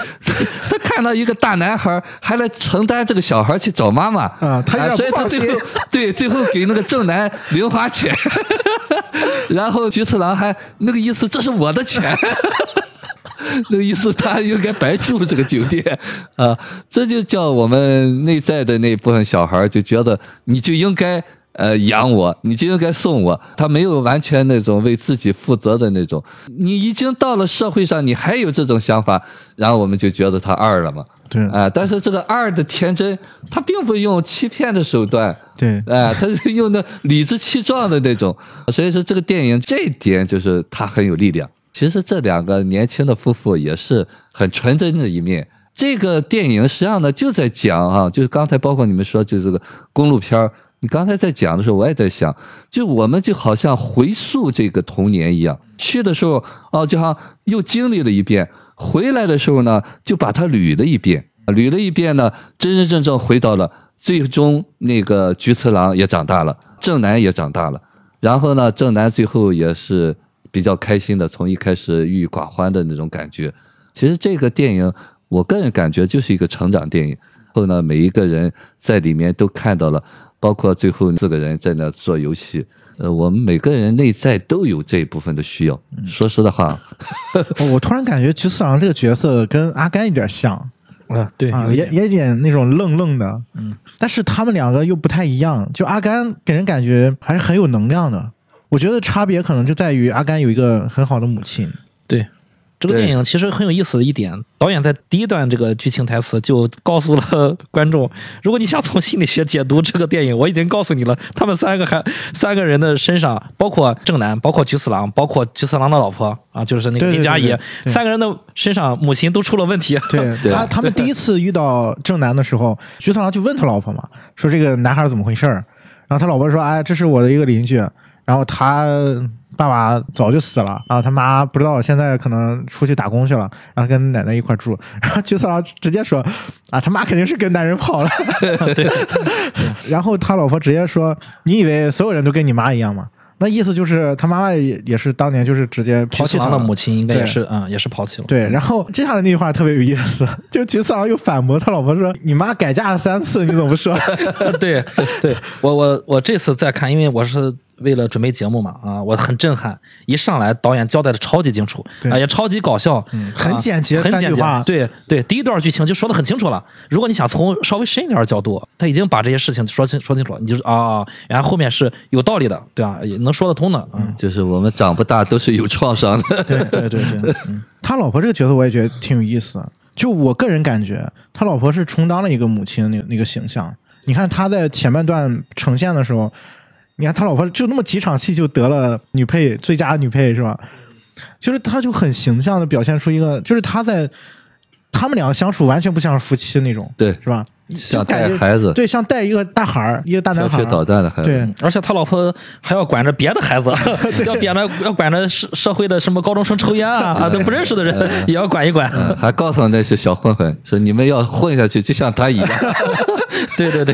他看到一个大男孩还来承担这个小孩去找妈妈。啊他所以他最后对最后给那个正南零花钱，然后菊次郎还那个意思，这是我的钱。那意思，他应该白住这个酒店啊，这就叫我们内在的那部分小孩就觉得你就应该呃养我，你就应该送我，他没有完全那种为自己负责的那种。你已经到了社会上，你还有这种想法，然后我们就觉得他二了嘛。对。啊、但是这个二的天真，他并不用欺骗的手段，对。哎、他是用的理直气壮的那种，所以说这个电影这一点就是他很有力量。其实这两个年轻的夫妇也是很纯真的一面。这个电影实际上呢就在讲啊，就是刚才包括你们说就这个公路片儿你刚才在讲的时候，我也在想，就我们就好像回溯这个童年一样，去的时候哦，就好像又经历了一遍，回来的时候呢，就把它捋了一遍，捋了一遍呢，真真正正回到了最终那个菊次郎也长大了，正南也长大了。然后呢，正南最后也是比较开心的，从一开始郁郁寡欢的那种感觉。其实这个电影，我个人感觉就是一个成长电影。后呢，每一个人在里面都看到了，包括最后四个人在那做游戏。呃，我们每个人内在都有这一部分的需要。说实的话，我我突然感觉菊次郎这个角色跟阿甘有点像啊，对也也有点那种愣愣的，嗯，但是他们两个又不太一样。就阿甘给人感觉还是很有能量的，我觉得差别可能就在于阿甘有一个很好的母亲。对，这个电影其实很有意思的一点，导演在第一段这个剧情台词就告诉了 观众，如果你想从心理学解读这个电影，我已经告诉你了，他们三个还三个人的身上，包括正南，包括菊次郎，包括菊次郎的老婆啊，就是那个林佳怡三个人的身上母亲都出了问题。对对他，他们第一次遇到正南的时候，菊次郎就问他老婆嘛，说这个男孩怎么回事儿？然后他老婆说，哎，这是我的一个邻居，然后他爸爸早就死了，然后他妈不知道现在可能出去打工去了，然后跟奶奶一块住。然后菊次郎直接说，啊，他妈肯定是跟男人跑了。对，然后他老婆直接说，你以为所有人都跟你妈一样吗？那意思就是他妈妈也也是当年就是直接抛弃他的母亲应该也是嗯、也是抛弃了。对，然后接下来那句话特别有意思，就菊次郎又反驳他老婆说：“你妈改嫁了三次，你怎么不说 对对，我我我这次再看，因为我是为了准备节目嘛，啊，我很震撼，一上来导演交代的超级清楚，对啊，也超级搞笑，很简洁啊很简洁对对，第一段剧情就说的很清楚了。如果你想从稍微深一点的角度，他已经把这些事情说清说清楚了，你就是啊，然后后面是有道理的，对吧？也能说得通的，嗯，就是我们长不大都是有创伤的。对对对对，嗯？”他老婆这个角色我也觉得挺有意思的，就我个人感觉，他老婆是充当了一个母亲的那个那个形象。你看他在前半段呈现的时候，你看他老婆就那么几场戏就得了女配最佳女配是吧？就是他就很形象的表现出一个，就是他在他们两个相处完全不像是夫妻那种，对，是吧？像带孩子，对，像带一个大孩儿，一个大男孩儿，捣蛋的孩子。对，嗯而且他老婆还要管着别的孩子，要管着要管着社社会的什么高中生抽烟啊 啊，都不认识的人也要管一管。嗯，还告诉那些小混混说：“你们要混下去，就像他一样。对 对对，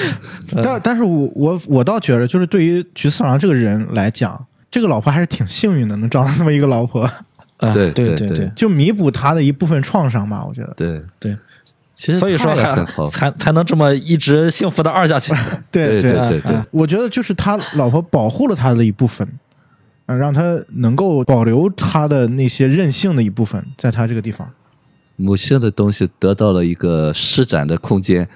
但但是我我我倒觉得，就是对于菊次郎这个人来讲，这个老婆还是挺幸运的，能找到这么一个老婆，啊 对对对对对就弥补他的一部分创伤吧。我觉得，对对，其实所以说。才才能这么一直幸福的二下去。对对对对啊我觉得就是他老婆保护了他的一部分，嗯，让他能够保留他的那些任性的一部分，在他这个地方。母性的东西得到了一个施展的空间，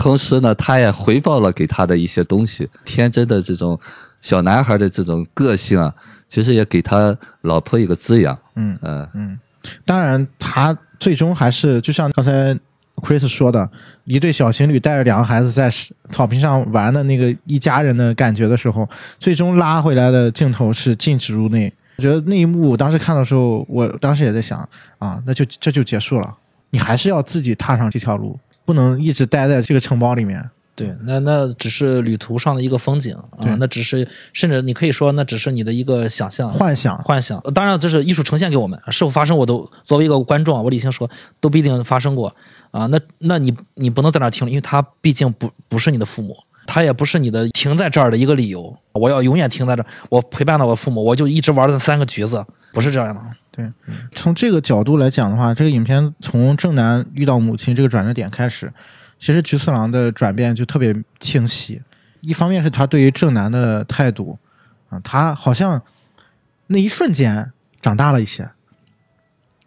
同时呢，他也回报了给他的一些东西，天真的这种小男孩的这种个性啊，其实也给他老婆一个滋养。嗯嗯嗯，当然，他最终还是就像刚才 Chris 说的，一对小情侣带着两个孩子在草坪上玩的那个一家人的感觉的时候，最终拉回来的镜头是禁止入内。我觉得那一幕，我当时看的时候，我当时也在想啊，那就这就结束了，你还是要自己踏上这条路，不能一直待在这个城堡里面。对，那那只是旅途上的一个风景啊对，那只是甚至你可以说那只是你的一个想象。幻想，幻想，当然这是艺术呈现给我们，是否发生我都作为一个观众啊，我理性说都不一定发生过啊。那那你你不能在那儿停留，因为他毕竟不不是你的父母，他也不是你的停在这儿的一个理由。我要永远停在这儿，我陪伴了我父母，我就一直玩那三个橘子，不是这样的。对从这个角度来讲的话，这个影片从正南遇到母亲这个转折点开始，其实菊次郎的转变就特别清晰。一方面是他对于正南的态度啊，他好像那一瞬间长大了一些，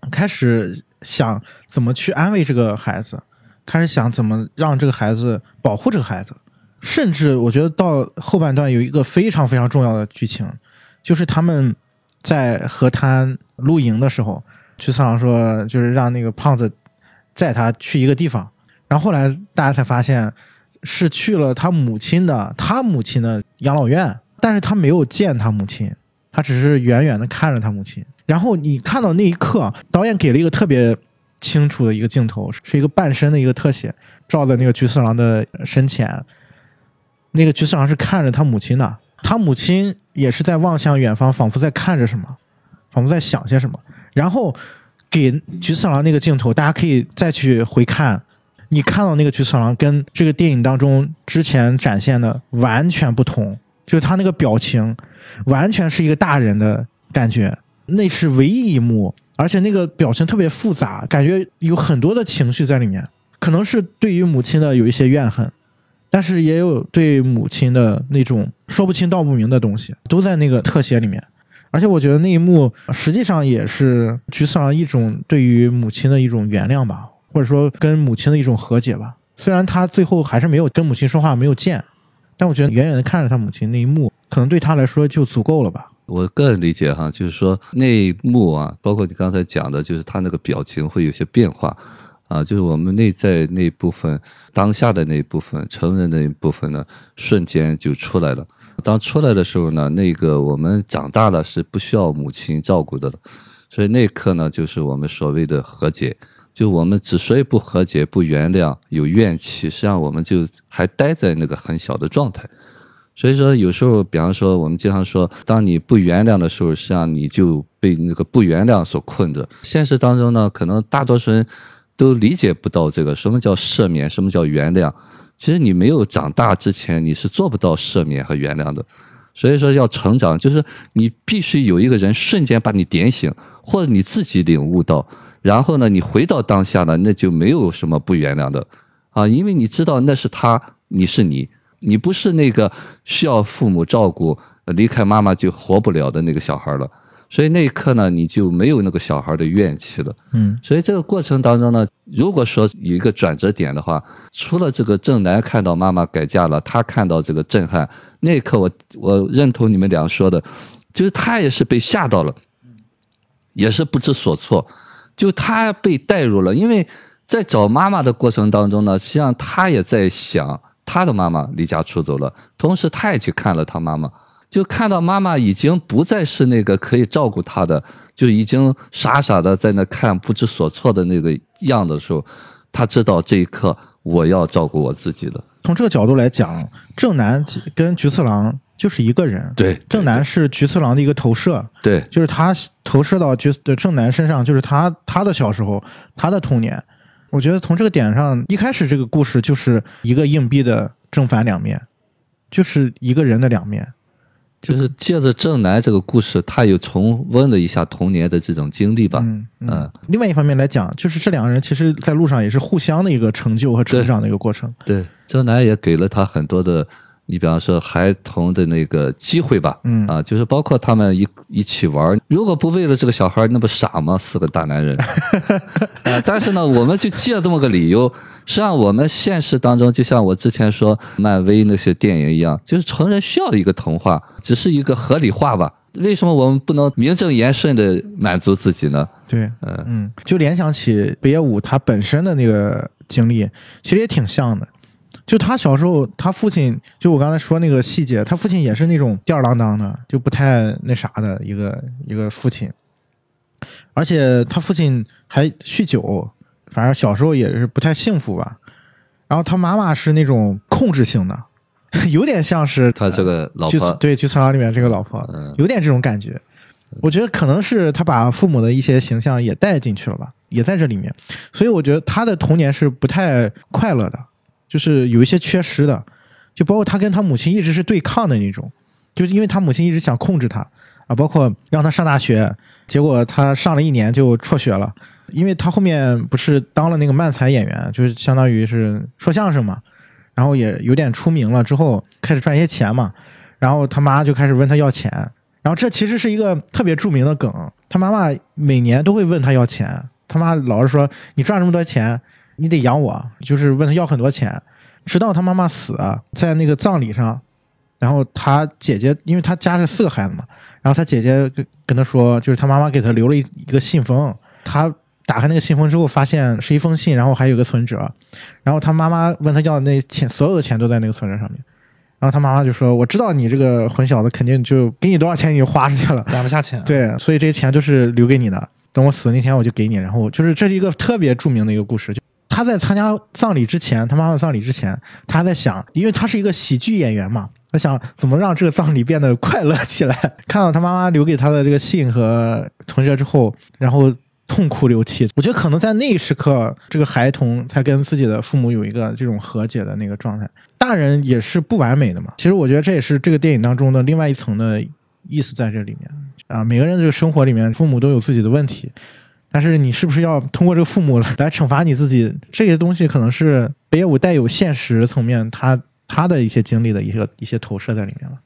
开始想怎么去安慰这个孩子，开始想怎么让这个孩子保护这个孩子，甚至我觉得到后半段有一个非常非常重要的剧情，就是他们在河滩露营的时候，菊次郎说就是让那个胖子载他去一个地方，然后后来大家才发现是去了他母亲的他母亲的养老院，但是他没有见他母亲，他只是远远的看着他母亲。然后你看到那一刻，导演给了一个特别清楚的一个镜头，是一个半身的一个特写，照在那个菊次郎的身前。那个菊次郎是看着他母亲的，他母亲也是在望向远方，仿佛在看着什么，仿佛在想些什么。然后给菊次郎那个镜头，大家可以再去回看，你看到那个菊次郎跟这个电影当中之前展现的完全不同，就是他那个表情，完全是一个大人的感觉。那是唯一一幕，而且那个表情特别复杂，感觉有很多的情绪在里面。可能是对于母亲的有一些怨恨，但是也有对母亲的那种说不清道不明的东西，都在那个特写里面。而且我觉得那一幕实际上也是菊次郎一种对于母亲的一种原谅吧，或者说跟母亲的一种和解吧。虽然他最后还是没有跟母亲说话，没有见，但我觉得远远的看着他母亲那一幕，可能对他来说就足够了吧。我个人理解哈，就是说那一幕啊，包括你刚才讲的，就是他那个表情会有些变化。啊，就是我们内在那部分，当下的那一部分，成人的一部分呢，瞬间就出来了。当出来的时候呢，那个我们长大了是不需要母亲照顾的了，所以那一刻呢，就是我们所谓的和解。就我们之所以不和解、不原谅、有怨气，实际上我们就还待在那个很小的状态。所以说，有时候，比方说，我们经常说，当你不原谅的时候，实际上你就被那个不原谅所困着。现实当中呢，可能大多数人。都理解不到这个什么叫赦免，什么叫原谅。其实你没有长大之前，你是做不到赦免和原谅的。所以说要成长，就是你必须有一个人瞬间把你点醒，或者你自己领悟到，然后呢，你回到当下呢，那就没有什么不原谅的啊，因为你知道那是他，你是你，你不是那个需要父母照顾、离开妈妈就活不了的那个小孩了。所以那一刻呢，你就没有那个小孩的怨气了。嗯，所以这个过程当中呢，如果说有一个转折点的话，除了这个正南看到妈妈改嫁了，他看到这个震撼，那一刻我我认同你们俩说的，就是他也是被吓到了，也是不知所措，就他被带入了，因为在找妈妈的过程当中呢，实际上他也在想他的妈妈离家出走了，同时他也去看了他妈妈。就看到妈妈已经不再是那个可以照顾他的，就已经傻傻的在那看不知所措的那个样的时候，他知道这一刻我要照顾我自己了。从这个角度来讲，正南跟菊次郎就是一个人。对，正南是菊次郎的一个投射。对，就是他投射到菊正南身上，就是他他的小时候，他的童年。我觉得从这个点上，一开始这个故事就是一个硬币的正反两面，就是一个人的两面。就是借着正南这个故事，他又重温了一下童年的这种经历吧。嗯嗯。另外一方面来讲，就是这两个人其实在路上也是互相的一个成就和成长的一个过程。对，正南也给了他很多的。你比方说孩童的那个机会吧，嗯啊，就是包括他们一一起玩，如果不为了这个小孩，那不傻吗？四个大男人，啊，但是呢，我们就借这么个理由，实际上我们现实当中，就像我之前说漫威那些电影一样，就是成人需要一个童话，只是一个合理化吧？为什么我们不能名正言顺的满足自己呢？对，嗯嗯，就联想起北野武他本身的那个经历，其实也挺像的。就他小时候，他父亲就我刚才说那个细节，他父亲也是那种吊儿郎当的，就不太那啥的一个一个父亲，而且他父亲还酗酒，反正小时候也是不太幸福吧。然后他妈妈是那种控制性的，有点像是他这个老婆，对《菊次郎》里面这个老婆，有点这种感觉。我觉得可能是他把父母的一些形象也带进去了吧，也在这里面。所以我觉得他的童年是不太快乐的。就是有一些缺失的，就包括他跟他母亲一直是对抗的那种，就是因为他母亲一直想控制他啊，包括让他上大学，结果他上了一年就辍学了，因为他后面不是当了那个漫才演员，就是相当于是说相声嘛，然后也有点出名了之后开始赚一些钱嘛，然后他妈就开始问他要钱，然后这其实是一个特别著名的梗，他妈妈每年都会问他要钱，他妈老是说你赚这么多钱。你得养我，就是问他要很多钱，直到他妈妈死，在那个葬礼上，然后他姐姐，因为他家是四个孩子嘛，然后他姐姐跟跟他说，就是他妈妈给他留了一一个信封，他打开那个信封之后，发现是一封信，然后还有个存折，然后他妈妈问他要的那钱，所有的钱都在那个存折上面，然后他妈妈就说，我知道你这个混小子肯定就给你多少钱你就花出去了，攒不下钱，对，所以这些钱都是留给你的，等我死那天我就给你，然后就是这是一个特别著名的一个故事，就。他在参加葬礼之前，他妈妈葬礼之前，他还在想，因为他是一个喜剧演员嘛，他想怎么让这个葬礼变得快乐起来。看到他妈妈留给他的这个信和存折之后，然后痛哭流涕。我觉得可能在那一时刻，这个孩童才跟自己的父母有一个这种和解的那个状态。大人也是不完美的嘛。其实我觉得这也是这个电影当中的另外一层的意思在这里面啊。每个人这个生活里面，父母都有自己的问题，但是你是不是要通过这个父母来 惩罚你自己？这些东西可能是北野武带有现实层面他他的一些经历的一些一些投射在里面了。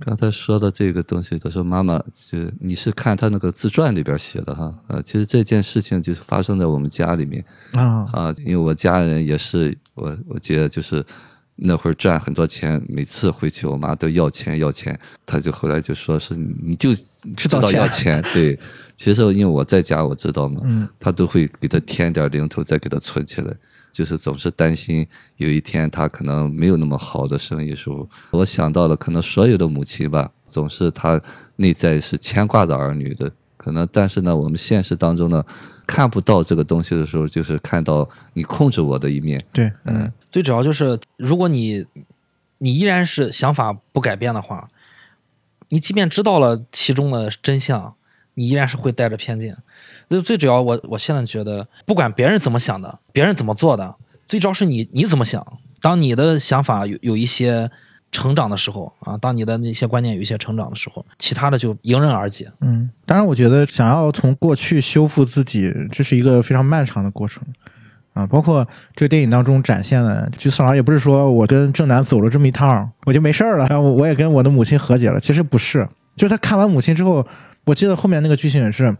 刚才说的这个东西，他说妈妈，就你是看他那个自传里边写的哈，呃，其实这件事情就是发生在我们家里面啊啊，因为我家人也是我，我姐就是那会儿赚很多钱，每次回去我妈都要钱要钱，他就后来就说是你就知道要钱，对，其实因为我在家我知道嘛，嗯。他都会给他添点零头，再给他存起来。就是总是担心有一天他可能没有那么好的生意时候，我想到了可能所有的母亲吧，总是她内在是牵挂着儿女的，可能但是呢，我们现实当中呢看不到这个东西的时候，就是看到你控制我的一面。对，嗯最主要就是，如果你你依然是想法不改变的话，你即便知道了其中的真相，你依然是会带着偏见。就最主要我，我现在觉得，不管别人怎么想的，别人怎么做的，最主要是你你怎么想。当你的想法有有一些成长的时候啊，当你的那些观念有一些成长的时候，其他的就迎刃而解。嗯，当然，我觉得想要从过去修复自己，这是一个非常漫长的过程啊。包括这个电影当中展现的，菊次郎也不是说我跟正南走了这么一趟，我就没事儿了，然 后我也跟我的母亲和解了。其实不是，就是他看完母亲之后，我记得后面那个剧情也是。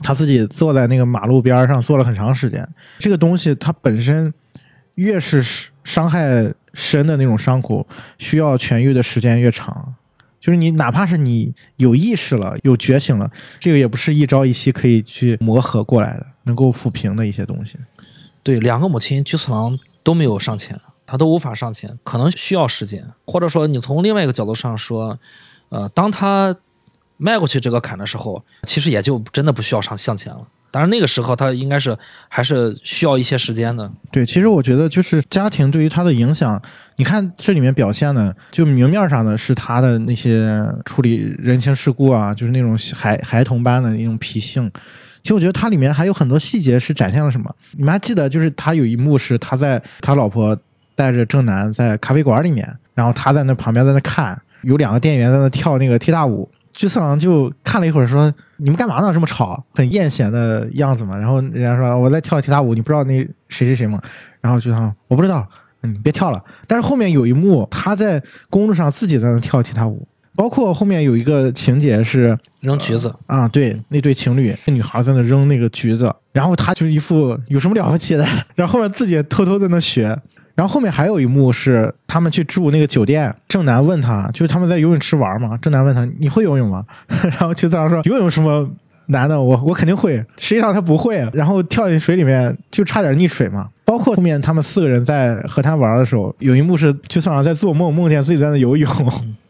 他自己坐在那个马路边上坐了很长时间，这个东西它本身越是伤害深的那种伤口，需要痊愈的时间越长。就是你哪怕是你有意识了、有觉醒了，这个也不是一朝一夕可以去磨合过来的，能够抚平的一些东西。对，两个母亲菊次郎都没有上前，他都无法上前，可能需要时间，或者说你从另外一个角度上说，呃，当他。迈过去这个坎的时候，其实也就真的不需要上向前了。当然那个时候他应该是还是需要一些时间的。对，其实我觉得就是家庭对于他的影响，你看这里面表现的，就明面上的是他的那些处理人情世故啊，就是那种孩孩童般的那种脾性。其实我觉得它里面还有很多细节是展现了什么。你们还记得，就是他有一幕是他在他老婆带着正南在咖啡馆里面，然后他在那旁边在那看，有两个店员在那跳那个踢踏舞。菊次郎就看了一会儿，说：“你们干嘛呢？这么吵，很艳嫌的样子嘛。”然后人家说：“我在跳踢踏舞，你不知道那谁谁谁吗？”然后菊次郎：“我不知道，你别跳了。”但是后面有一幕，他在公路上自己在那跳踢踏舞，包括后面有一个情节是扔橘子啊，对，那对情侣，那女孩在那扔那个橘子，然后他就一副有什么了不起的，然后后面自己偷偷在那学。然后后面还有一幕是他们去住那个酒店，正南问他，就是他们在游泳池玩嘛。正南问他你会游泳吗？然后菊次郎说游泳什么难的，我我肯定会。实际上他不会，然后跳进水里面就差点溺水嘛。包括后面他们四个人在河滩玩的时候，有一幕是菊次郎在做梦，梦见自己在那游泳。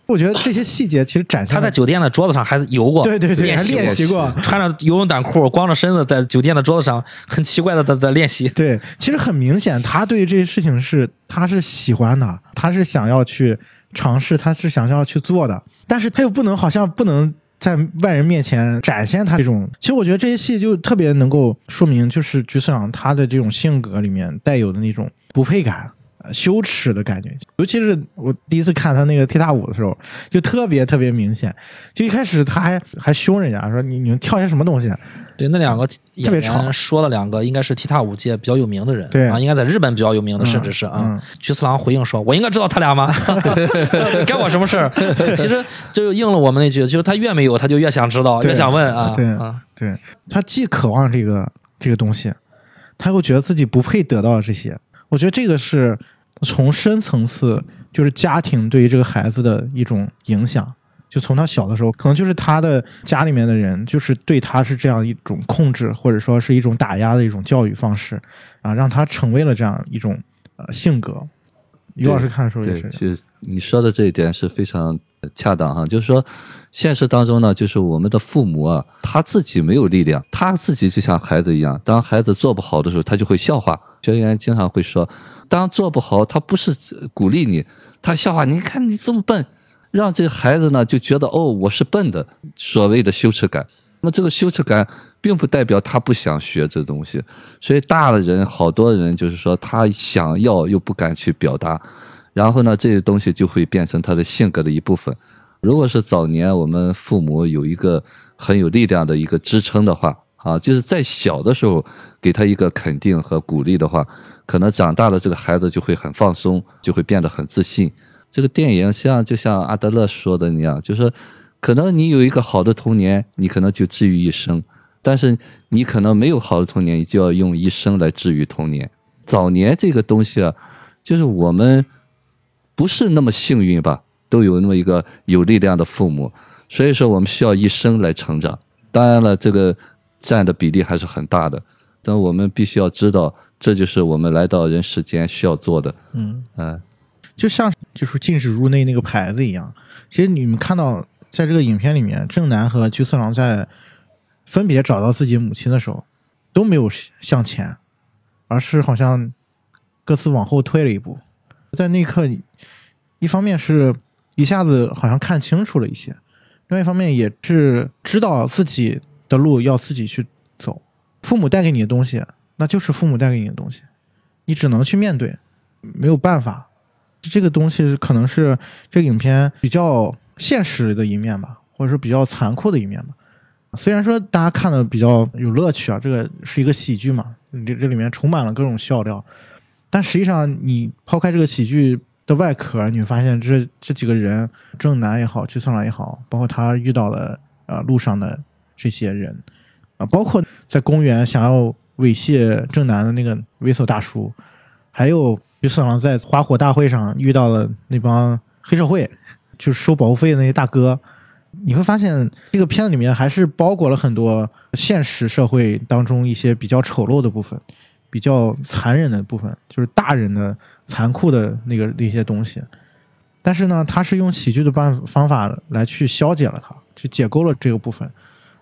我觉得这些细节其实展现他在酒店的桌子上还游过，对对对，练习练习过，穿着游泳短裤，光着身子在酒店的桌子上，很奇怪的在在练习。对，其实很明显，他对这些事情是他是喜欢的，他是想要去尝试，他是想要去做的，但是他又不能好像不能在外人面前展现他这种。其实我觉得这些戏就特别能够说明，就是菊次郎他的这种性格里面带有的那种不配感。羞耻的感觉，尤其是我第一次看他那个踢踏舞的时候，就特别特别明显。就一开始他还还凶人家，说你你们跳些什么东西？对，那两个特别吵，说了两个应该是踢踏舞界比较有名的人，对啊，应该在日本比较有名的，甚至是啊。菊次郎回应说：“我应该知道他俩吗？干我什么事儿？” 其实就应了我们那句，就是他越没有，他就越想知道，越想问啊。对啊，对，他既渴望这个这个东西，他又觉得自己不配得到这些。我觉得这个是从深层次，就是家庭对于这个孩子的一种影响。就从他小的时候，可能就是他的家里面的人，就是对他是这样一种控制，或者说是一种打压的一种教育方式啊，让他成为了这样一种呃性格。于老师看的时候也是。其实你说的这一点是非常恰当哈，就是说现实当中呢，就是我们的父母啊，他自己没有力量，他自己就像孩子一样，当孩子做不好的时候，他就会笑话。学员经常会说，当做不好，他不是鼓励你，他笑话你，看你这么笨，让这个孩子呢就觉得哦，我是笨的，所谓的羞耻感。那这个羞耻感并不代表他不想学这东西，所以大的人好多人就是说他想要又不敢去表达，然后呢，这些东西就会变成他的性格的一部分。如果是早年我们父母有一个很有力量的一个支撑的话，啊，就是在小的时候给他一个肯定和鼓励的话，可能长大了这个孩子就会很放松，就会变得很自信。这个电影像就像阿德勒说的那样，就是可能你有一个好的童年，你可能就治愈一生；但是你可能没有好的童年，你就要用一生来治愈童年。早年这个东西啊，就是我们不是那么幸运吧，都有那么一个有力量的父母，所以说我们需要一生来成长。当然了，这个占的比例还是很大的，但我们必须要知道，这就是我们来到人世间需要做的。嗯，嗯，就像就是禁止入内那个牌子一样。其实你们看到，在这个影片里面，正南和菊次郎在分别找到自己母亲的时候，都没有向前，而是好像各自往后退了一步。在那一刻，一方面是一下子好像看清楚了一些，另外一方面也是知道自己的路要自己去走。父母带给你的东西，那就是父母带给你的东西，你只能去面对，没有办法。这个东西可能是这个影片比较现实的一面吧，或者说比较残酷的一面吧。虽然说大家看的比较有乐趣啊，这个是一个喜剧嘛，这这里面充满了各种笑料，但实际上你抛开这个喜剧的外壳，你会发现这这几个人，正南也好，菊次郎也好，包括他遇到了啊路上的这些人啊，包括在公园想要猥亵正南的那个猥琐大叔，还有菊次郎在花火大会上遇到了那帮黑社会，就是收保护费的那些大哥。你会发现，这个片子里面还是包裹了很多现实社会当中一些比较丑陋的部分，比较残忍的部分，就是大人的残酷的那个那些东西。但是呢，他是用喜剧的办方法来去消解了它，去解构了这个部分。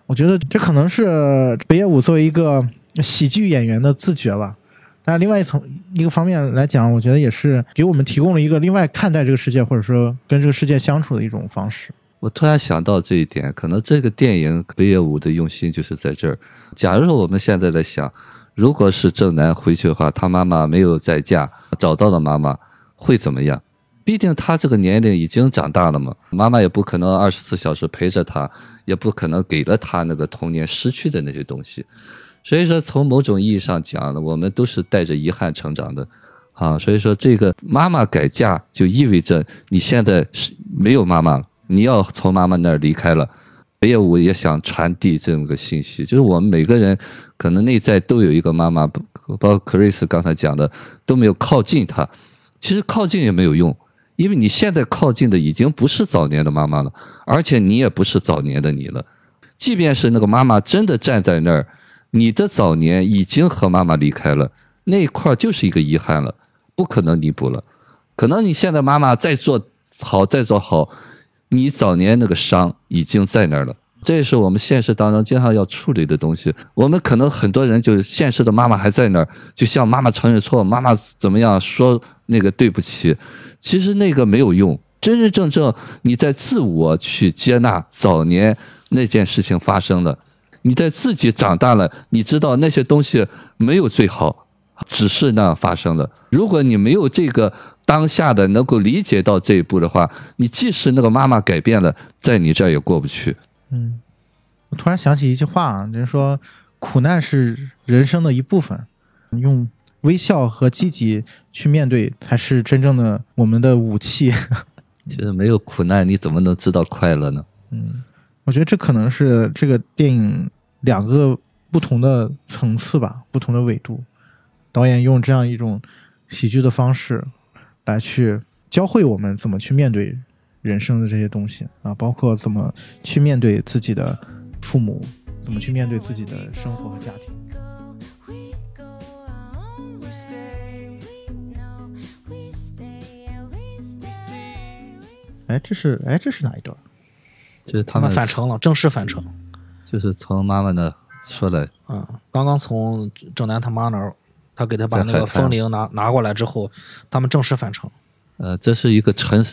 我觉得这可能是北野武作为一个喜剧演员的自觉吧。但另外一层一个方面来讲，我觉得也是给我们提供了一个另外看待这个世界，或者说跟这个世界相处的一种方式。我突然想到这一点，可能这个电影北野武的用心就是在这儿。假如说我们现在在想，如果是正南回去的话，他妈妈没有再嫁，找到了妈妈，会怎么样？毕竟他这个年龄已经长大了嘛，妈妈也不可能二十四小时陪着他，也不可能给了他那个童年失去的那些东西。所以说，从某种意义上讲呢，我们都是带着遗憾成长的，啊，所以说这个妈妈改嫁就意味着你现在是没有妈妈了。你要从妈妈那儿离开了，业务也想传递这么个信息，就是我们每个人可能内在都有一个妈妈，包括克里斯刚才讲的都没有靠近他，其实靠近也没有用，因为你现在靠近的已经不是早年的妈妈了，而且你也不是早年的你了，即便是那个妈妈真的站在那儿，你的早年已经和妈妈离开了，那一块就是一个遗憾了，不可能弥补了，可能你现在妈妈再做好再做好。你早年那个伤已经在那儿了，这也是我们现实当中经常要处理的东西。我们可能很多人就现实的妈妈还在那儿，就向妈妈承认错，妈妈怎么样说那个对不起，其实那个没有用。真真正正你在自我去接纳早年那件事情发生了，你在自己长大了，你知道那些东西没有最好，只是那样发生的。如果你没有这个。当下的能够理解到这一步的话，你即使那个妈妈改变了，在你这儿也过不去。嗯，我突然想起一句话啊，就是说，苦难是人生的一部分，用微笑和积极去面对，才是真正的我们的武器。其实没有苦难，你怎么能知道快乐呢？嗯，我觉得这可能是这个电影两个不同的层次吧，不同的纬度。导演用这样一种喜剧的方式。来去教会我们怎么去面对人生的这些东西啊，包括怎么去面对自己的父母，怎么去面对自己的生活和家庭。哎，这是哎，这是哪一段？就是他们返程了，正式返程，就是从妈妈那出来。嗯，刚刚从郑南他妈那儿。他给他把那个风铃拿拿过来之后，他们正式返程。呃，这是一个沉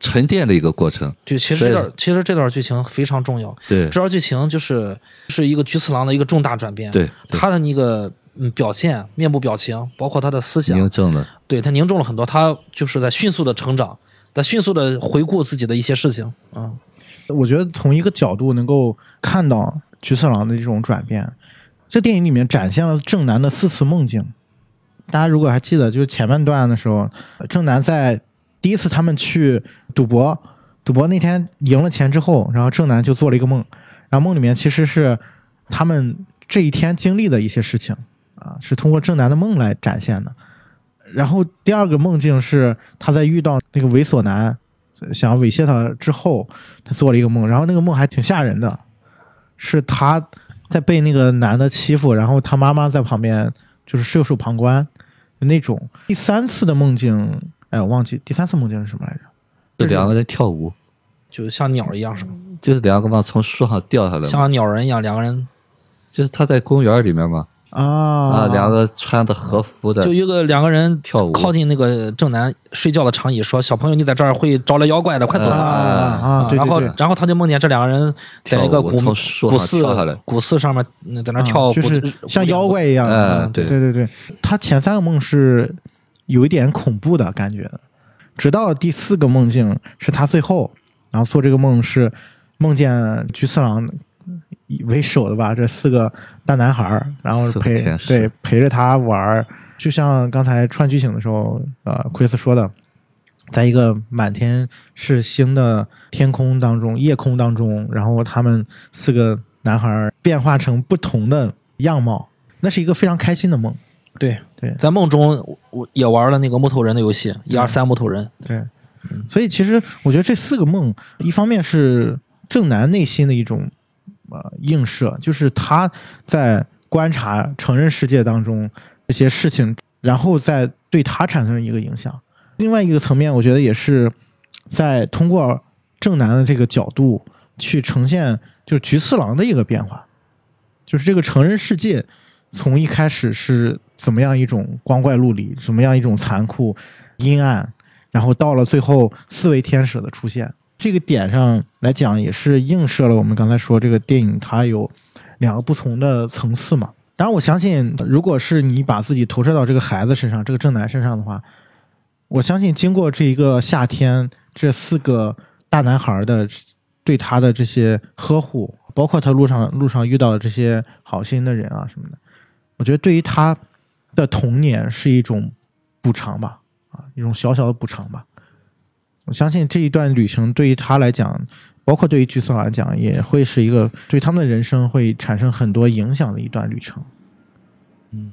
沉淀的一个过程。就其实这段其实这段剧情非常重要。对，这段剧情就是是一个菊次郎的一个重大转变。对，他的那个嗯表现、面部表情，包括他的思想，凝重了，对他凝重了很多。他就是在迅速的成长，在迅速的回顾自己的一些事情。嗯，我觉得从一个角度能够看到菊次郎的这种转变。这电影里面展现了正南的四次梦境。大家如果还记得，就是前半段的时候，正南在第一次他们去赌博，赌博那天赢了钱之后，然后正南就做了一个梦，然后梦里面其实是他们这一天经历的一些事情啊，是通过正南的梦来展现的。然后第二个梦境是他在遇到那个猥琐男想要猥亵他之后，他做了一个梦，然后那个梦还挺吓人的，是他在被那个男的欺负，然后他妈妈在旁边就是袖手旁观那种。第三次的梦境，哎，我忘记第三次梦境是什么来着？是两个人跳舞，就像鸟一样，是吗？就是两个嘛从树上掉下来，像鸟人一样，两个人就是他在公园里面嘛，啊啊，两个穿的和服的就一个两个人跳舞靠近那个正南睡觉的长椅，说：“小朋友，你在这儿会招来妖怪的，快走啊吧。啊！对然后然后他就梦见这两个人在一个古古寺古寺上面嗯在那啊跳，就是像妖。怪一样。嗯对对对对，他前三个梦是有一点恐怖的感觉，直到第四个梦境是他最后，然后做这个梦是梦见菊次郎以为首的吧，这四个大男孩儿，然后陪对陪着他玩儿，就像刚才串剧情的时候，呃，，Chris 说的。在一个满天是星的天空当中，夜空当中，然后他们四个男孩儿变化成不同的样貌，那是一个非常开心的梦。对对在梦中我我也玩了那个木头人的游戏，一二三木头人。对，所以其实我觉得这四个梦，一方面是正南内心的一种呃映射，就是他在观察成人世界当中这些事情，然后再对他产生一个影响。另外一个层面，我觉得也是在通过正南的这个角度去呈现，就是菊次郎的一个变化，就是这个成人世界从一开始是怎么样一种光怪陆离，怎么样一种残酷、阴暗，然后到了最后四位天使的出现，这个点上来讲，也是映射了我们刚才说这个电影它有两个不同的层次嘛。当然，我相信，如果是你把自己投射到这个孩子身上，这个正南身上的话，我相信经过这一个夏天，这四个大男孩的对他的这些呵护，包括他路上路上遇到的这些好心的人啊什么的，我觉得对于他的童年是一种补偿吧，啊，一种小小的补偿吧。我相信这一段旅程对于他来讲，包括对于菊次郎来讲，也会是一个对他们的人生会产生很多影响的一段旅程。嗯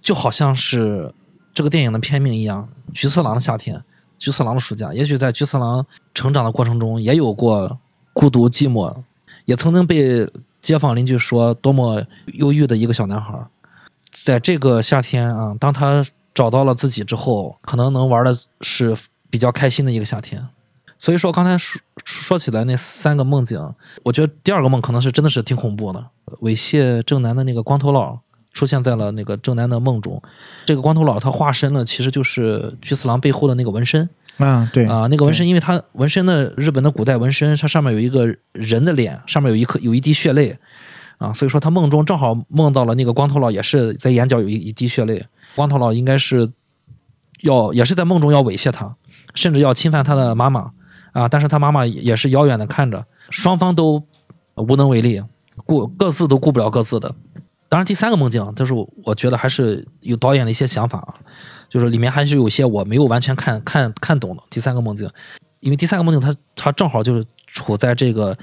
就好像是这个电影的片名一样，《菊次郎的夏天》，菊次郎的暑假。也许在菊次郎成长的过程中，也有过孤独寂寞，也曾经被街坊邻居说多么忧郁的一个小男孩。在这个夏天啊，当他找到了自己之后，可能能玩的是比较开心的一个夏天。所以说，刚才说说起来那三个梦境，我觉得第二个梦可能是真的是挺恐怖的，猥亵正南的那个光头佬。出现在了那个正南的梦中，这个光头佬他化身呢，其实就是菊次郎背后的那个纹身。啊，对。啊，那个纹身，因为他纹身的日本的古代纹身，它上面有一个人的脸，上面有一颗有一滴血泪。啊，所以说他梦中正好梦到了那个光头佬，也是在眼角有一一滴血泪，光头佬应该是要也是在梦中要猥亵他，甚至要侵犯他的妈妈啊，但是他妈妈也是遥远的看着，双方都无能为力，顾各自都顾不了各自的。当然，第三个梦境，就是我觉得还是有导演的一些想法啊，就是里面还是有些我没有完全看看看懂的。第三个梦境，因为第三个梦境它它正好就是处在这个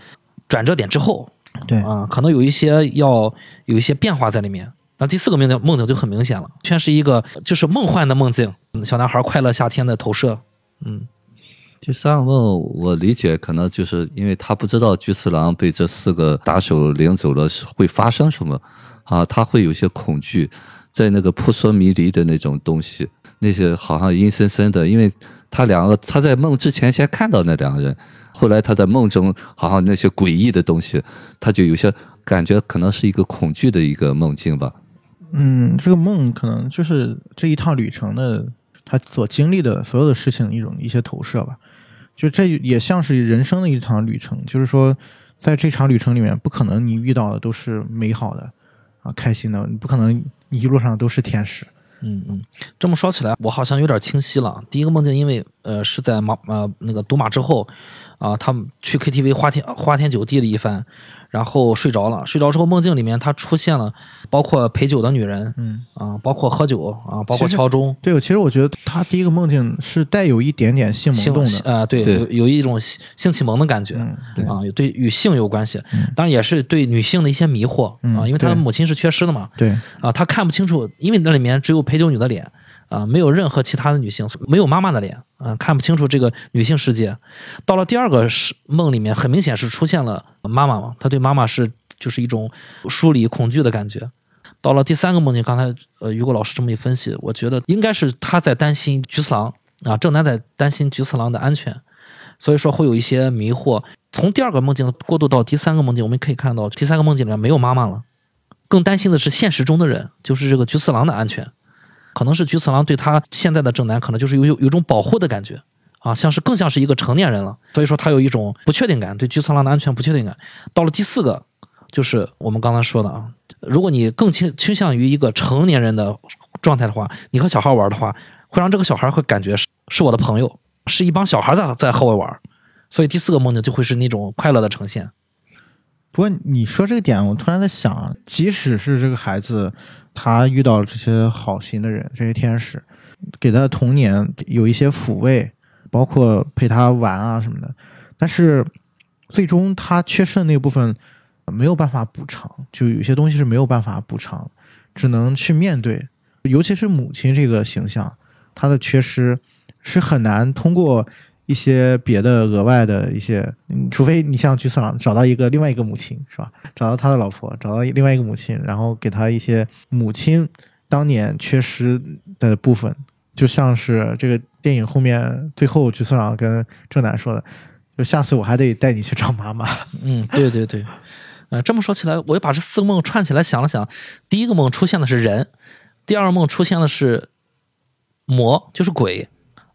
转折点之后，对啊，可能有一些要有一些变化在里面。那第四个梦境梦境就很明显了，全是一个就是梦幻的梦境，小男孩快乐夏天的投射。嗯，第三个梦，我理解可能就是因为他不知道菊次郎被这四个打手领走了是会发生什么。啊，他会有些恐惧，在那个扑朔迷离的那种东西，那些好像阴森森的，因为他两个他在梦之前先看到那两个人，后来他在梦中好像那些诡异的东西，他就有些感觉可能是一个恐惧的一个梦境吧。嗯，这个梦可能就是这一趟旅程的他所经历的所有的事情一种一些投射吧，就这也像是人生的一场旅程，就是说在这场旅程里面，不可能你遇到的都是美好的。啊，开心的，你不可能一路上都是天使。嗯嗯，这么说起来，我好像有点清晰了。第一个梦境，因为呃是在马呃那个赌马之后，啊、他们去 KTV 花天花天酒地了一番，然后睡着了。睡着之后，梦境里面他出现了，包括陪酒的女人，嗯，啊、包括喝酒啊、包括敲钟，对，其实我觉得他第一个梦境是带有一点点性萌性动的。呃对，对有有一种性性启蒙的感觉。啊，有对与性有关系，当然也是对女性的一些迷惑嗯啊，因为他的母亲是缺失的嘛，对，啊，他看不清楚，因为那里面只有陪酒女的脸，啊，没有任何其他的女性，没有妈妈的脸，啊，看不清楚这个女性世界。到了第二个是梦里面，很明显是出现了妈妈嘛，他对妈妈是就是一种疏离、恐惧的感觉。到了第三个梦境，刚才呃于果老师这么一分析，我觉得应该是他在担心菊次郎啊，正南在担心菊次郎的安全，所以说会有一些迷惑。从第二个梦境过渡到第三个梦境，我们可以看到第三个梦境里面没有妈妈了。更担心的是现实中的人，就是这个菊次郎的安全，可能是菊次郎对他现在的正男，可能就是有有有种保护的感觉啊，像是更像是一个成年人了，所以说他有一种不确定感，对菊次郎的安全不确定感。到了第四个，就是我们刚才说的啊，如果你更倾倾向于一个成年人的状态的话，你和小孩玩的话，会让这个小孩会感觉是是我的朋友，是一帮小孩在在和我玩，所以第四个梦境就会是那种快乐的呈现。不过你说这个点，我突然在想，即使是这个孩子，他遇到了这些好心的人，这些天使，给他的童年有一些抚慰，包括陪他玩啊什么的，但是最终他缺失的那部分没有办法补偿，就有些东西是没有办法补偿，只能去面对。尤其是母亲这个形象，她的缺失是很难通过一些别的额外的一些，除非你像菊次郎找到一个另外一个母亲，是吧？找到他的老婆，找到另外一个母亲，然后给他一些母亲当年缺失的部分，就像是这个电影后面最后菊次郎跟正南说的，就下次我还得带你去找妈妈。嗯，对对对，呃，这么说起来，我又把这四个梦串起来想了想，第一个梦出现的是人，第二个梦出现的是魔，就是鬼。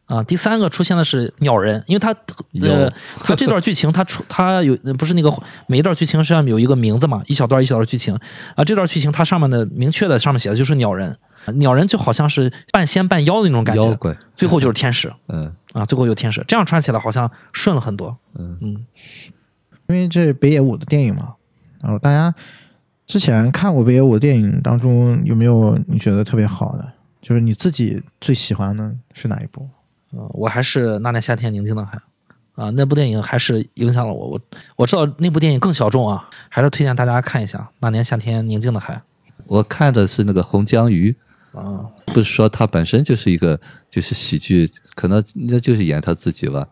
啊，第三个出现的是鸟人，因为他呃有，他这段剧情他出他有不是那个每一段剧情上面有一个名字嘛，一小段一小段剧情啊，这段剧情它上面的明确的上面写的就是鸟人，鸟人就好像是半仙半妖的那种感觉，妖怪，最后就是天使嗯啊，最后有天使，这样串起来好像顺了很多，嗯嗯因为这北野武的电影嘛，然后大家之前看过北野武的电影当中，有没有你觉得特别好的？就是你自己最喜欢的是哪一部？呃，我还是那年夏天宁静的海啊，那部电影还是影响了我。我我知道那部电影更小众啊，还是推荐大家看一下《那年夏天宁静的海我看的是那个红江鱼，》啊。不是说他本身就是一个就是喜剧，可能那就是演他自己吧。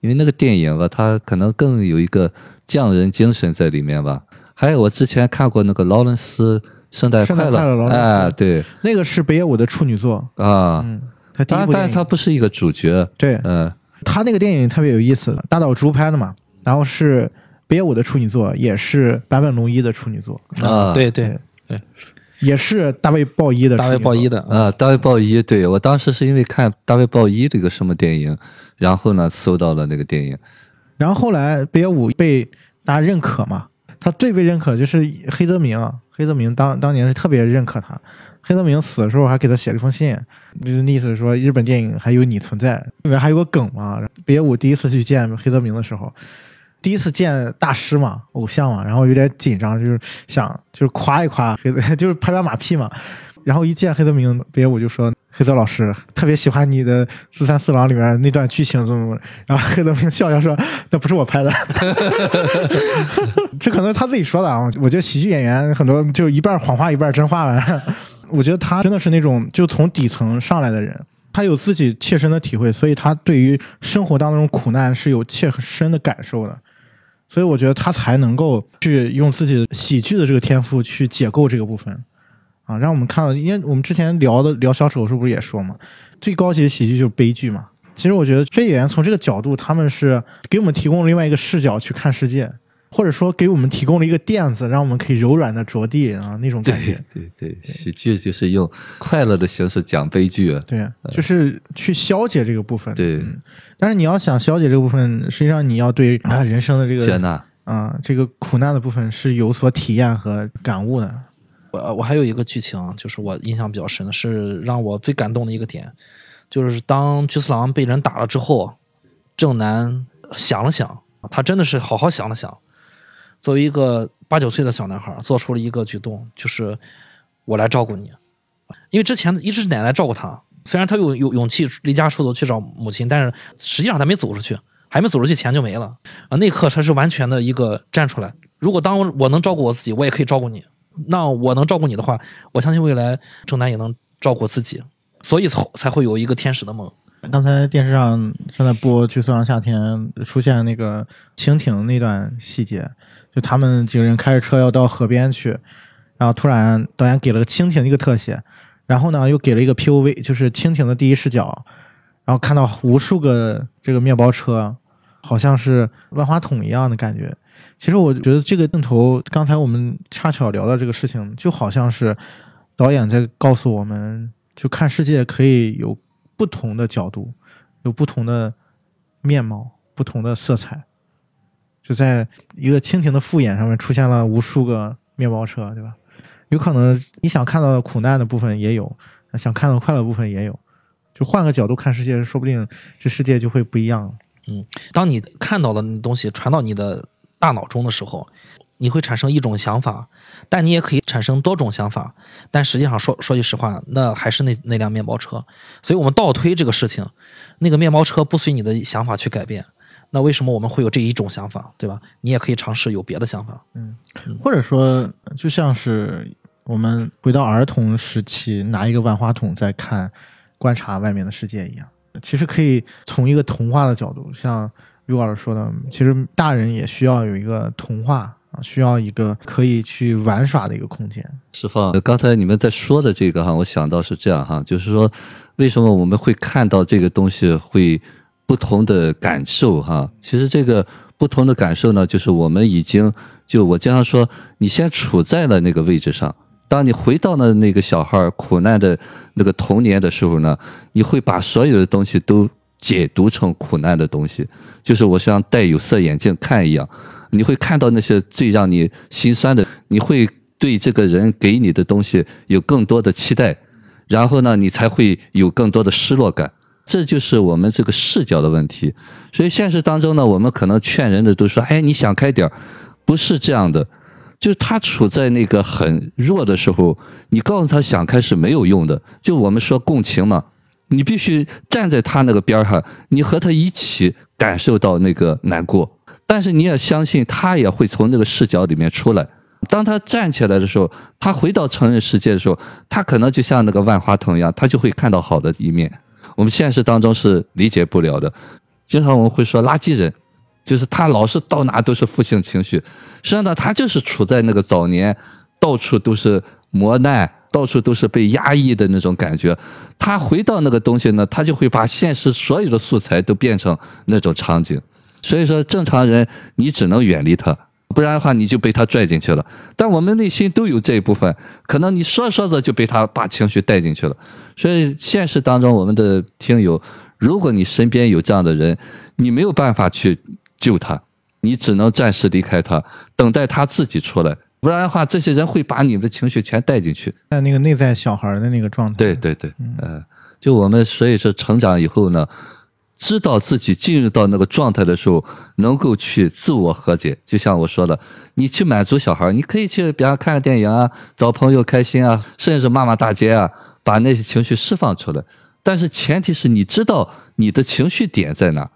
因为那个电影吧，他可能更有一个匠人精神在里面吧。还有我之前看过那个劳伦斯圣诞圣诞快乐，快乐劳伦斯。哎，对。那个是北野武的处女作，啊，嗯，他。但是他不是一个主角，对。嗯。他那个电影特别有意思，大岛渚拍的嘛，然后是北野武的处女作，也是坂本龙一的处女作，啊，对对对，也是大卫鲍伊的大卫鲍伊的啊，大卫鲍伊，对我当时是因为看大卫鲍伊这个什么电影，然后呢搜到了那个电影，然后后来北野武被大家认可嘛，他最被认可就是黑泽明，黑泽明当当年是特别认可他。黑泽明死的时候还给他写了一封信，就是意思是说日本电影还有你存在，里面还有个梗嘛。北野武第一次去见黑泽明的时候，第一次见大师嘛，偶像嘛，然后有点紧张，就是想就是夸一夸黑泽，就是拍拍马屁嘛。然后一见黑泽明，北野武就说：“黑泽老师特别喜欢你的《四三四郎》里面那段剧情，怎么怎么。”然后黑泽明笑笑说：“ 那不是我拍的。”这可能是他自己说的啊。我觉得喜剧演员很多就一半谎话一半真话吧。我觉得他真的是那种就从底层上来的人，他有自己切身的体会，所以他对于生活当中苦难是有切身的感受的。所以我觉得他才能够去用自己的喜剧的这个天赋去解构这个部分啊，让我们看到，因为我们之前聊的聊小丑时候不是也说嘛，最高级的喜剧就是悲剧嘛。其实我觉得这些演员从这个角度，他们是给我们提供了另外一个视角去看世界，或者说给我们提供了一个垫子，让我们可以柔软的着地啊那种感对觉。对对，喜剧就是用快乐的形式讲悲剧，对，就是去消解这个部分。对嗯但是你要想消解这个部分，实际上你要对啊人生的这个接纳，啊这个苦难的部分是有所体验和感悟的。我我还有一个剧情，就是我印象比较深的是让我最感动的一个点，就是当菊次郎被人打了之后，正南想了想，他真的是好好想了想，作为一个八九岁的小男孩，做出了一个举动，就是我来照顾你，因为之前一直是奶奶照顾他，虽然他有有勇气离家出走去找母亲，但是实际上他没走出去，还没走出去钱就没了啊！那刻他是完全的一个站出来，如果当我能照顾我自己，我也可以照顾你。那我能照顾你的话，我相信未来正南也能照顾自己，所以才才会有一个天使的梦。刚才电视上正在播《去送上夏天》，出现那个蜻蜓那段细节，就他们几个人开着车要到河边去，然后突然导演给了个蜻蜓一个特写，然后呢又给了一个 POV，就是蜻蜓的第一视角，然后看到无数个这个面包车，好像是万花筒一样的感觉。其实我觉得这个镜头，刚才我们恰巧聊到这个事情，就好像是导演在告诉我们，就看世界可以有不同的角度，有不同的面貌，不同的色彩。就在一个蜻蜓的复眼上面出现了无数个面包车，对吧？有可能你想看到的苦难的部分也有，想看到快乐的部分也有。就换个角度看世界，说不定这世界就会不一样。嗯，当你看到的东西传到你的。大脑中的时候，你会产生一种想法，但你也可以产生多种想法。但实际上说说句实话，那还是那那辆面包车。所以，我们倒推这个事情，那个面包车不随你的想法去改变，那为什么我们会有这一种想法，对吧？你也可以尝试有别的想法。嗯，或者说，就像是我们回到儿童时期，拿一个万花筒在看、观察外面的世界一样，其实可以从一个童话的角度，像。于老师说的，其实大人也需要有一个童话啊，需要一个可以去玩耍的一个空间。师傅。刚才你们在说的这个哈，我想到是这样哈，就是说，为什么我们会看到这个东西会不同的感受哈？其实这个不同的感受呢，就是我们已经就我经常说，你先处在了那个位置上，当你回到了那个小孩苦难的那个童年的时候呢，你会把所有的东西都。解读成苦难的东西，就是我像戴有色眼镜看一样，你会看到那些最让你心酸的，你会对这个人给你的东西有更多的期待，然后呢，你才会有更多的失落感。这就是我们这个视角的问题。所以现实当中呢，我们可能劝人的都说：“哎，你想开点儿。”不是这样的，就是他处在那个很弱的时候，你告诉他想开是没有用的。就我们说共情嘛。你必须站在他那个边上，你和他一起感受到那个难过，但是你也相信他也会从那个视角里面出来。当他站起来的时候，他回到成人世界的时候，他可能就像那个万花筒一样，他就会看到好的一面。我们现实当中是理解不了的，经常我们会说垃圾人，就是他老是到哪都是负性情绪，实际上呢，他就是处在那个早年到处都是磨难。到处都是被压抑的那种感觉，他回到那个东西呢，他就会把现实所有的素材都变成那种场景。所以说，正常人你只能远离他，不然的话你就被他拽进去了。但我们内心都有这一部分，可能你说说着就被他把情绪带进去了。所以现实当中，我们的听友，如果你身边有这样的人，你没有办法去救他，你只能暂时离开他，等待他自己出来。不然的话，这些人会把你的情绪全带进去，在那个内在小孩的那个状态。对对对，嗯，就我们所以说成长以后呢，知道自己进入到那个状态的时候，能够去自我和解。就像我说的，你去满足小孩，你可以去，比方看个电影啊，找朋友开心啊，甚至骂骂大街啊，把那些情绪释放出来。但是前提是你知道你的情绪点在哪。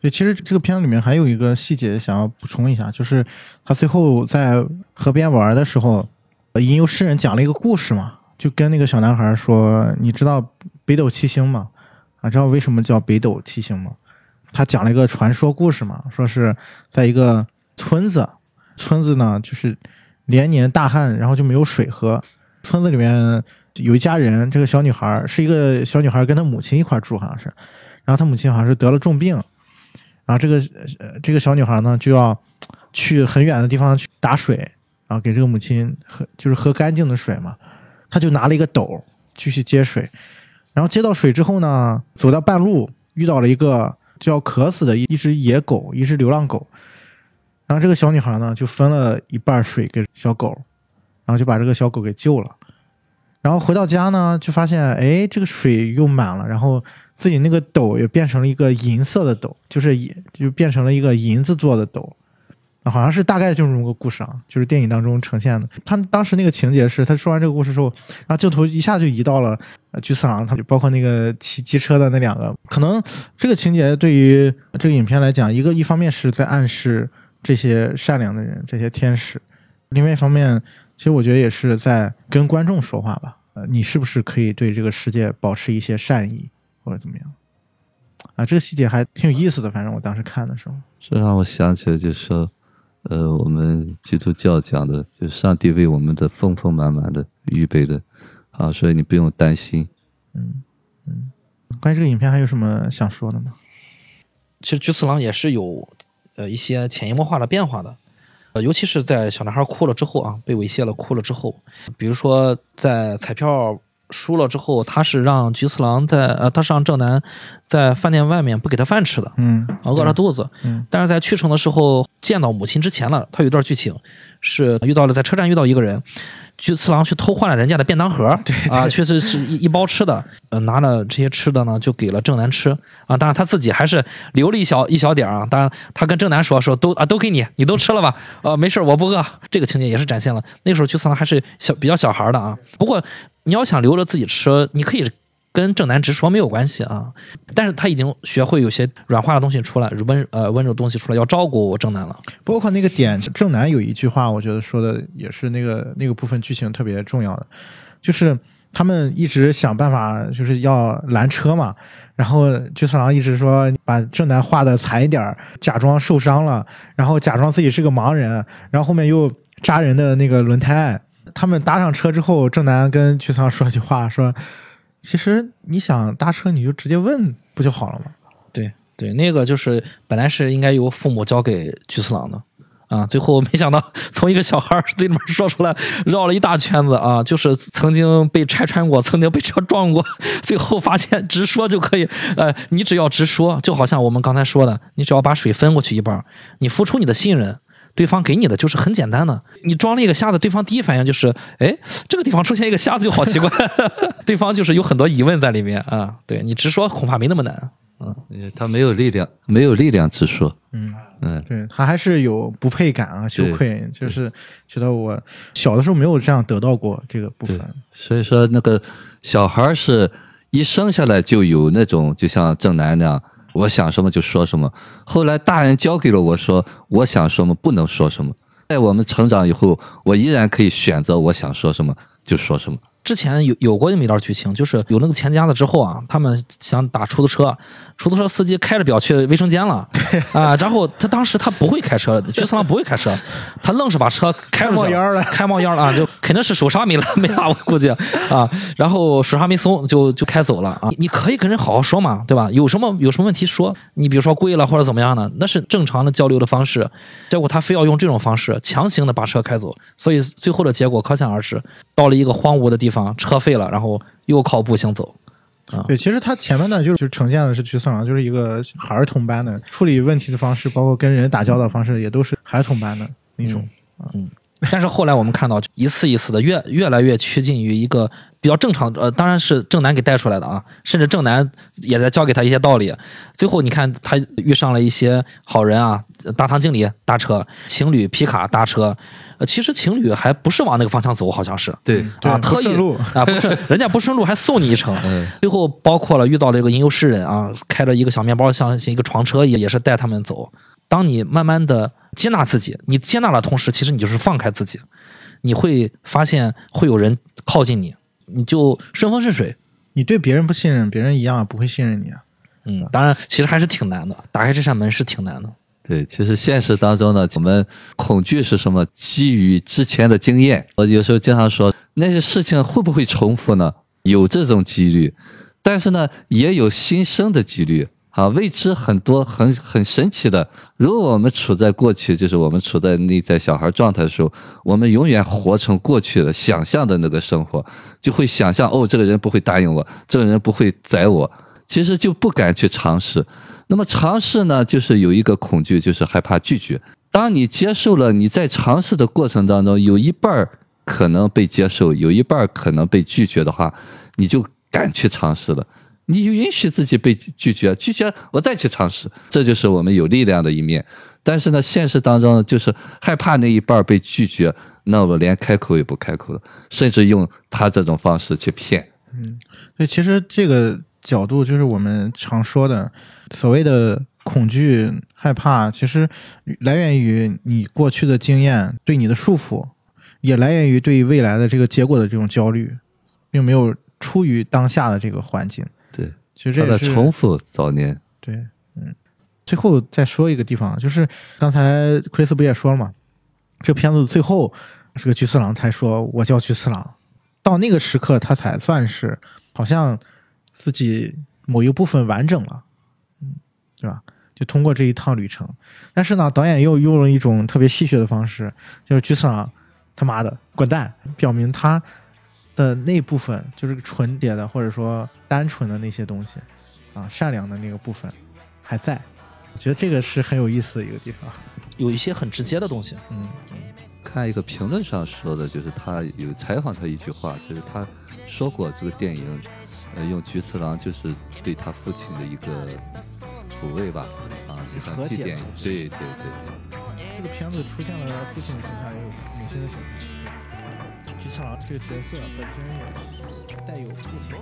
对，其实这个片子里面还有一个细节想要补充一下，就是他最后在河边玩的时候，吟游诗人讲了一个故事嘛，就跟那个小男孩说：“你知道北斗七星吗？啊，知道为什么叫北斗七星吗？”他讲了一个传说故事嘛，说是在一个村子，村子呢就是连年大旱，然后就没有水喝。村子里面有一家人，这个小女孩是一个小女孩，跟她母亲一块住，好像是，然后她母亲好像是得了重病。然后这个这个小女孩呢，就要去很远的地方去打水，然后给这个母亲喝，就是喝干净的水嘛。她就拿了一个斗继续接水，然后接到水之后呢，走到半路遇到了一个就要渴死的一一只野狗，一只流浪狗。然后这个小女孩呢，就分了一半水给小狗，然后就把这个小狗给救了。然后回到家呢，就发现哎，这个水又满了，然后自己那个斗也变成了一个银色的斗，就是银就变成了一个银子做的斗。啊，好像是大概就是这么个故事啊，就是电影当中呈现的。他当时那个情节是，他说完这个故事之后，然后镜头一下就移到了呃菊次郎，他就包括那个骑机车的那两个。可能这个情节对于这个影片来讲，一个一方面是在暗示这些善良的人，这些天使；另外一方面，其实我觉得也是在跟观众说话吧。呃，你是不是可以对这个世界保持一些善意，或者怎么样？啊，这个细节还挺有意思的。反正我当时看的时候，这让我想起来，就是说。呃，我们基督教讲的，就是上帝为我们的丰丰满满的预备的，啊，所以你不用担心。嗯嗯，关于这个影片还有什么想说的吗？其实菊次郎也是有呃一些潜移默化的变化的，呃，尤其是在小男孩哭了之后啊，被猥亵了哭了之后，比如说在彩票。输了之后，他是让菊次郎在呃，他是让正南在饭店外面不给他饭吃的，嗯，饿了肚子，嗯，但是在去城的时候见到母亲之前了，他有一段剧情是遇到了在车站遇到一个人。菊次郎去偷换了人家的便当盒，啊，确实是一一包吃的，呃，拿了这些吃的呢，就给了正南吃，啊，当然他自己还是留了一小一小点啊，当然他跟正南说说都啊都给你，你都吃了吧，呃，没事我不饿，这个情节也是展现了。那个时候菊次郎还是小比较小孩的啊，不过你要想留着自己吃，你可以。跟正南直说没有关系啊，但是他已经学会有些软化的东西出来，温呃温柔东西出来，要照顾正南了。包括那个点，正南有一句话，我觉得说的也是那个那个部分剧情特别重要的，就是他们一直想办法就是要拦车嘛，然后菊次郎一直说把正南画的惨一点，假装受伤了，然后假装自己是个盲人，然后后面又扎人的那个轮胎。他们搭上车之后，正南跟菊次郎说一句话说。其实你想搭车，你就直接问不就好了吗？对对，那个就是本来是应该由父母交给菊次郎的啊，最后没想到从一个小孩嘴里面说出来，绕了一大圈子啊，就是曾经被拆穿过，曾经被车撞过，最后发现直说就可以。呃，你只要直说，就好像我们刚才说的，你只要把水分过去一半，你付出你的信任。对方给你的就是很简单的，你装了一个瞎子，对方第一反应就是，哎，这个地方出现一个瞎子就好奇怪，对方就是有很多疑问在里面啊。对你直说恐怕没那么难，嗯，他没有力量，没有力量直说，嗯。嗯，对他还是有不配感啊，羞愧，就是觉得我小的时候没有这样得到过这个部分，所以说那个小孩是一生下来就有那种，就像正南那样。我想什么就说什么。后来大人教给了我说，我想什么不能说什么。在我们成长以后，我依然可以选择我想说什么就说什么。之前有有过那么一段剧情，就是有那个钱夹子之后啊，他们想打出租车，出租车司机开着表去卫生间了 啊，然后他当时他不会开车，菊次郎不会开车，他愣是把车开冒烟了，开冒烟了啊，就 肯定是手刹没了，没拉我估计啊，然后手刹没松就就开走了啊，你可以跟人好好说嘛，对吧？有什么有什么问题说，你比如说贵了或者怎么样的，那是正常的交流的方式，结果他非要用这种方式强行的把车开走，所以最后的结果可想而知，到了一个荒芜的地方。车废了，然后又靠步行走，啊，对，其实他前面呢，就是就呈现的是菊次郎，就是一个孩童般的处理问题的方式，包括跟人打交道方式，也都是孩童般的那种，嗯。但是后来我们看到，一次一次的越越来越趋近于一个比较正常，呃，当然是正南给带出来的啊，甚至正南也在教给他一些道理。最后你看，他遇上了一些好人啊，大堂经理搭车，情侣皮卡搭车。呃，其实情侣还不是往那个方向走，好像是对啊，特意啊不是，人家不顺路还送你一程。嗯，最后包括了遇到了一个吟游诗人啊，开着一个小面包，像一个床车也也是带他们走。当你慢慢的接纳自己，你接纳了同时，其实你就是放开自己，你会发现会有人靠近你，你就顺风顺水。你对别人不信任，别人一样不会信任你啊。嗯，当然，其实还是挺难的，打开这扇门是挺难的。对，其实现实当中呢，我们恐惧是什么？基于之前的经验，我有时候经常说，那些事情会不会重复呢？有这种几率，但是呢，也有新生的几率啊，未知很多，很很神奇的。如果我们处在过去，就是我们处在内在小孩状态的时候，我们永远活成过去的想象的那个生活，就会想象哦，这个人不会答应我，这个人不会宰我，其实就不敢去尝试。那么尝试呢，就是有一个恐惧，就是害怕拒绝。当你接受了你在尝试的过程当中有一半可能被接受，有一半可能被拒绝的话，你就敢去尝试了。你就允许自己被拒绝，拒绝我再去尝试，这就是我们有力量的一面。但是呢，现实当中就是害怕那一半被拒绝，那我连开口也不开口了，甚至用他这种方式去骗。嗯，所以其实这个角度就是我们常说的所谓的恐惧、害怕，其实来源于你过去的经验对你的束缚，也来源于对未来的这个结果的这种焦虑，并没有出于当下的这个环境。对，其实这他的也是重复早年。对，嗯，最后再说一个地方，就是刚才克里斯不也说了嘛，这片子最后这个菊次郎才说我叫菊次郎，到那个时刻他才算是好像自己某一部分完整了，嗯，对吧？就通过这一趟旅程，但是呢，导演又用了一种特别戏谑的方式，就是菊次郎他妈的滚蛋，表明他的那部分就是纯洁的或者说单纯的那些东西啊，善良的那个部分还在。我觉得这个是很有意思的一个地方。有一些很直接的东西，嗯，看一个评论上说的，就是他有采访他一句话，就是他说过这个电影，呃，用菊次郎就是对他父亲的一个抚慰吧，啊，就像祭奠，对对对。这个片子出现了父亲的形象，也有母亲的形象。菊次郎这个角色本身也带有父亲的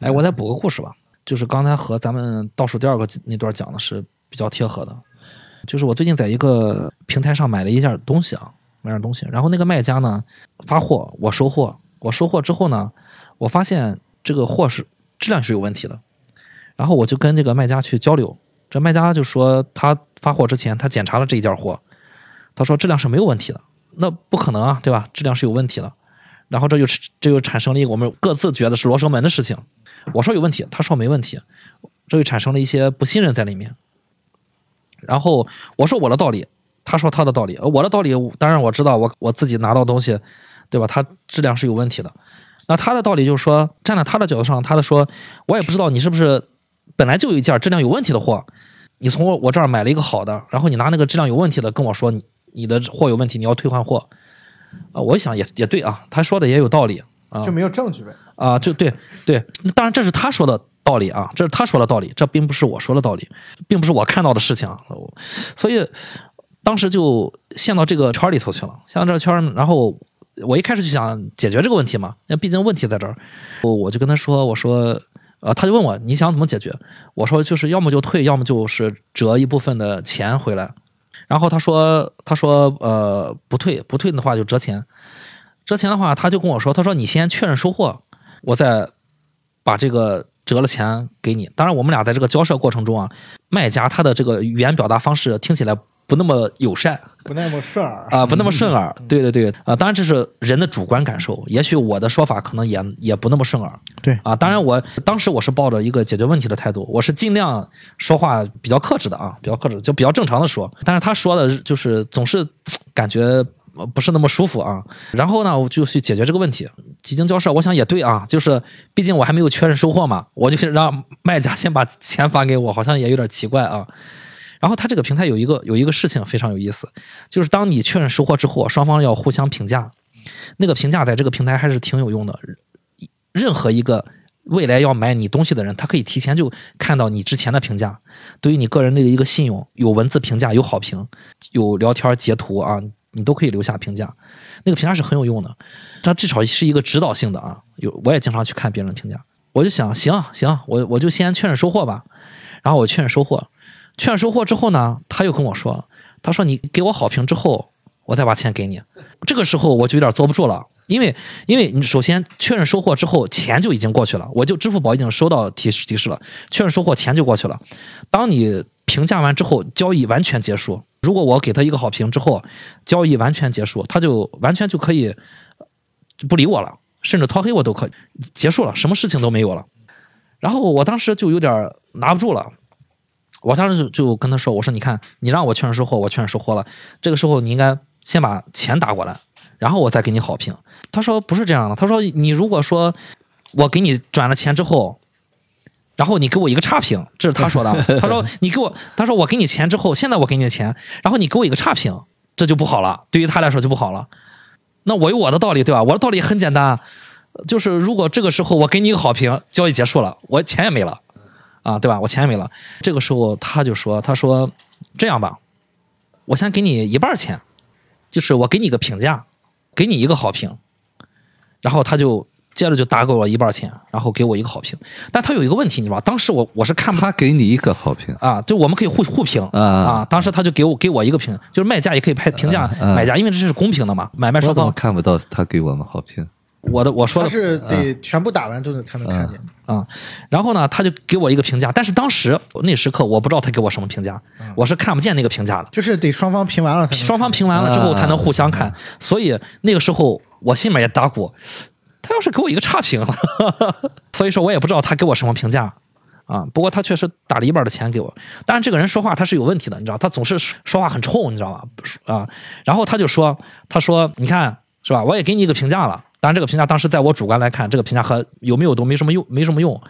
哎，我再补个故事吧，就是刚才和咱们倒数第二个那段讲的是比较贴合的。就是我最近在一个平台上买了一件东西啊，买点东西，然后那个卖家呢发货，我收货，我收货之后呢，我发现这个货是质量是有问题的，然后我就跟这个卖家去交流，这卖家就说他发货之前他检查了这一件货，他说质量是没有问题的，那不可能啊，对吧？质量是有问题的，然后这就这就产生了一个我们各自觉得是罗生门的事情。我说有问题，他说没问题，这就产生了一些不信任在里面。然后我说我的道理，他说他的道理，我的道理当然我知道，我我自己拿到东西，对吧？它质量是有问题的。那他的道理就是说，站在他的角度上，他的说，我也不知道你是不是本来就有一件质量有问题的货，你从我我这儿买了一个好的，然后你拿那个质量有问题的跟我说你你的货有问题，你要退换货。啊、我一想也也对啊，他说的也有道理啊。就没有证据呗。啊，就对对，当然这是他说的道理啊，这是他说的道理，这并不是我说的道理，并不是我看到的事情所以当时就陷到这个圈儿里头去了，陷到这个圈儿，然后我一开始就想解决这个问题嘛，那毕竟问题在这儿，我我就跟他说，我说，呃，他就问我你想怎么解决，我说就是要么就退，要么就是折一部分的钱回来。然后他说他说呃不退不退的话就折钱，折钱的话他就跟我说，他说你先确认收货，我再把这个折了钱给你。当然我们俩在这个交涉过程中啊，卖家他的这个语言表达方式听起来不那么友善。不那么顺耳啊、不那么顺耳。对对对，啊、当然这是人的主观感受，也许我的说法可能也也不那么顺耳。对啊，当然我当时我是抱着一个解决问题的态度，我是尽量说话比较克制的啊，比较克制，就比较正常的说。但是他说的就是总是感觉呃不是那么舒服啊。然后呢，我就去解决这个问题。几经交涉，我想也对啊，就是毕竟我还没有确认收货嘛，我就让卖家先把钱发给我，好像也有点奇怪啊。然后它这个平台有一个有一个事情非常有意思，就是当你确认收货之后，双方要互相评价，那个评价在这个平台还是挺有用的。任何一个未来要买你东西的人，他可以提前就看到你之前的评价，对于你个人的一个信用，有文字评价，有好评，有聊天截图啊，你都可以留下评价。那个评价是很有用的，它至少是一个指导性的啊。有我也经常去看别人的评价，我就想，行行，我我就先确认收货吧。然后我确认收货，确认收货之后呢，他又跟我说，他说你给我好评之后，我再把钱给你。这个时候我就有点坐不住了，因为因为你首先确认收货之后，钱就已经过去了，我就支付宝已经收到提示提示了，确认收货钱就过去了。当你评价完之后，交易完全结束。如果我给他一个好评之后，交易完全结束，他就完全就可以不理我了，甚至拖黑我都可以结束了，什么事情都没有了。然后我当时就有点拿不住了，我当时就跟他说：“我说你看，你让我确认收货，我确认收货了，这个时候你应该先把钱打过来，然后我再给你好评。”他说：“不是这样的，他说你如果说我给你转了钱之后。”然后你给我一个差评，这是他说的。他说你给我，他说我给你钱之后，现在我给你的钱，然后你给我一个差评，这就不好了，对于他来说就不好了。那我有我的道理，对吧？我的道理很简单，就是如果这个时候我给你一个好评，交易结束了，我钱也没了，啊，对吧？我钱也没了。这个时候他就说，他说这样吧，我先给你一半钱，就是我给你个评价，给你一个好评，然后他就接着就打给我一半钱，然后给我一个好评。但他有一个问题，你知道吧？当时我我是看不他给你一个好评，啊，就我们可以互互评啊啊。当时他就给我给我一个评，就是卖家也可以拍评价啊买家，因为这是公平的嘛，买卖双方。看不到他给我们好评？我的我说的他是得全部打完之后才能看见。啊，然后呢，他就给我一个评价，但是当时那时刻我不知道他给我什么评价，我是看不见那个评价的。就是得双方评完了才能双方评完了之后才能互相看，所以那个时候我心里面也打鼓，他要是给我一个差评，所以说我也不知道他给我什么评价啊。不过他确实打了一半的钱给我，但是这个人说话他是有问题的，你知道，他总是说话很冲，你知道吧？啊，然后他就说，他说你看是吧？我也给你一个评价了，当然这个评价当时在我主观来看，这个评价和有没有都没什么用，没什么用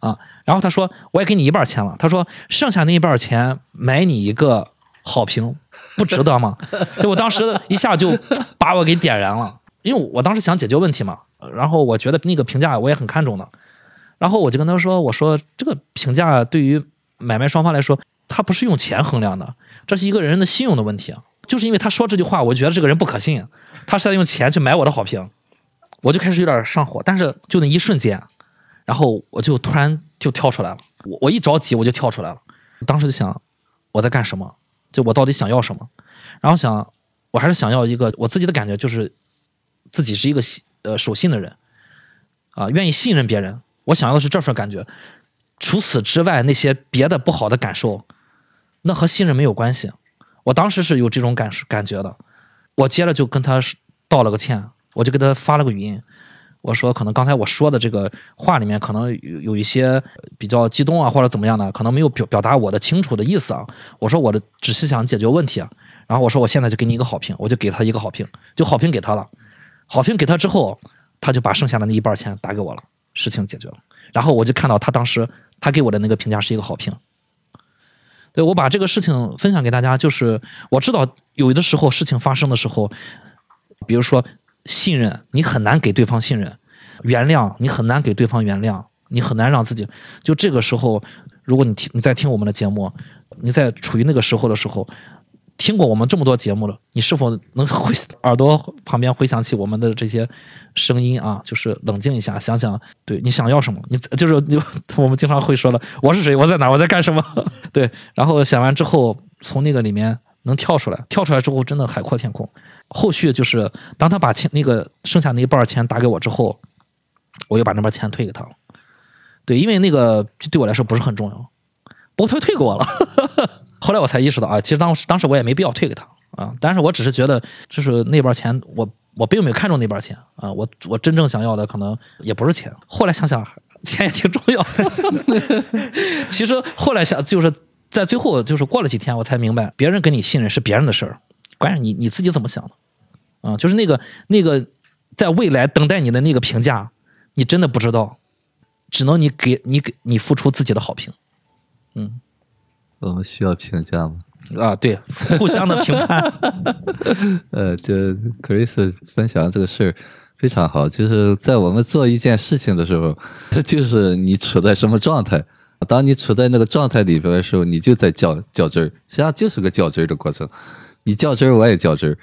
啊。然后他说我也给你一半钱了，他说剩下那一半钱买你一个好评，不值得吗？就我当时一下就把我给点燃了，因为我当时想解决问题嘛，然后我觉得那个评价我也很看重的，然后我就跟他说，我说这个评价对于买卖双方来说，他不是用钱衡量的，这是一个人的信用的问题。就是因为他说这句话，我觉得这个人不可信，他是在用钱去买我的好评，我就开始有点上火。但是就那一瞬间，然后我就突然就跳出来了，我我一着急我就跳出来了，当时就想我在干什么，就我到底想要什么，然后想我还是想要一个我自己的感觉，就是自己是一个信呃守信的人，啊，愿意信任别人，我想要的是这份感觉。除此之外，那些别的不好的感受，那和信任没有关系。我当时是有这种感感觉的，我接着就跟他道了个歉，我就给他发了个语音，我说可能刚才我说的这个话里面可能有有一些比较激动啊，或者怎么样的，可能没有表表达我的清楚的意思啊。我说我的只是想解决问题啊，然后我说我现在就给你一个好评，我就给他一个好评，就好评给他了，好评给他之后，他就把剩下的那一半钱打给我了，事情解决了。然后我就看到他当时他给我的那个评价是一个好评。对我把这个事情分享给大家，就是我知道有的时候事情发生的时候，比如说信任，你很难给对方信任；原谅，你很难给对方原谅，你很难让自己。就这个时候，如果你听你在听我们的节目，你在处于那个时候的时候，听过我们这么多节目了，你是否能回耳朵旁边回想起我们的这些声音啊？就是冷静一下，想想，对你想要什么？你就是你，我们经常会说的，我是谁？我在哪？我在干什么？对，然后想完之后，从那个里面能跳出来，跳出来之后真的海阔天空。后续就是当他把钱那个剩下那一半钱打给我之后，我又把那半钱退给他了。对，因为那个对我来说不是很重要，不过他又退给我了。后来我才意识到啊，其实当时当时我也没必要退给他啊，但是我只是觉得就是那半钱我我并没有看中那半钱啊，我我真正想要的可能也不是钱。后来想想，钱也挺重要。其实后来想就是在最后就是过了几天，我才明白，别人跟你信任是别人的事儿，关键你你自己怎么想的啊？就是那个那个在未来等待你的那个评价，你真的不知道，只能你给你给你付出自己的好评。嗯我们需要评价吗？啊，对，互相的评判。呃，就 Chris 分享这个事儿非常好，就是在我们做一件事情的时候，就是你处在什么状态。当你处在那个状态里边的时候，你就在较较真儿，实际上就是个较真儿的过程。你较真儿，我也较真儿。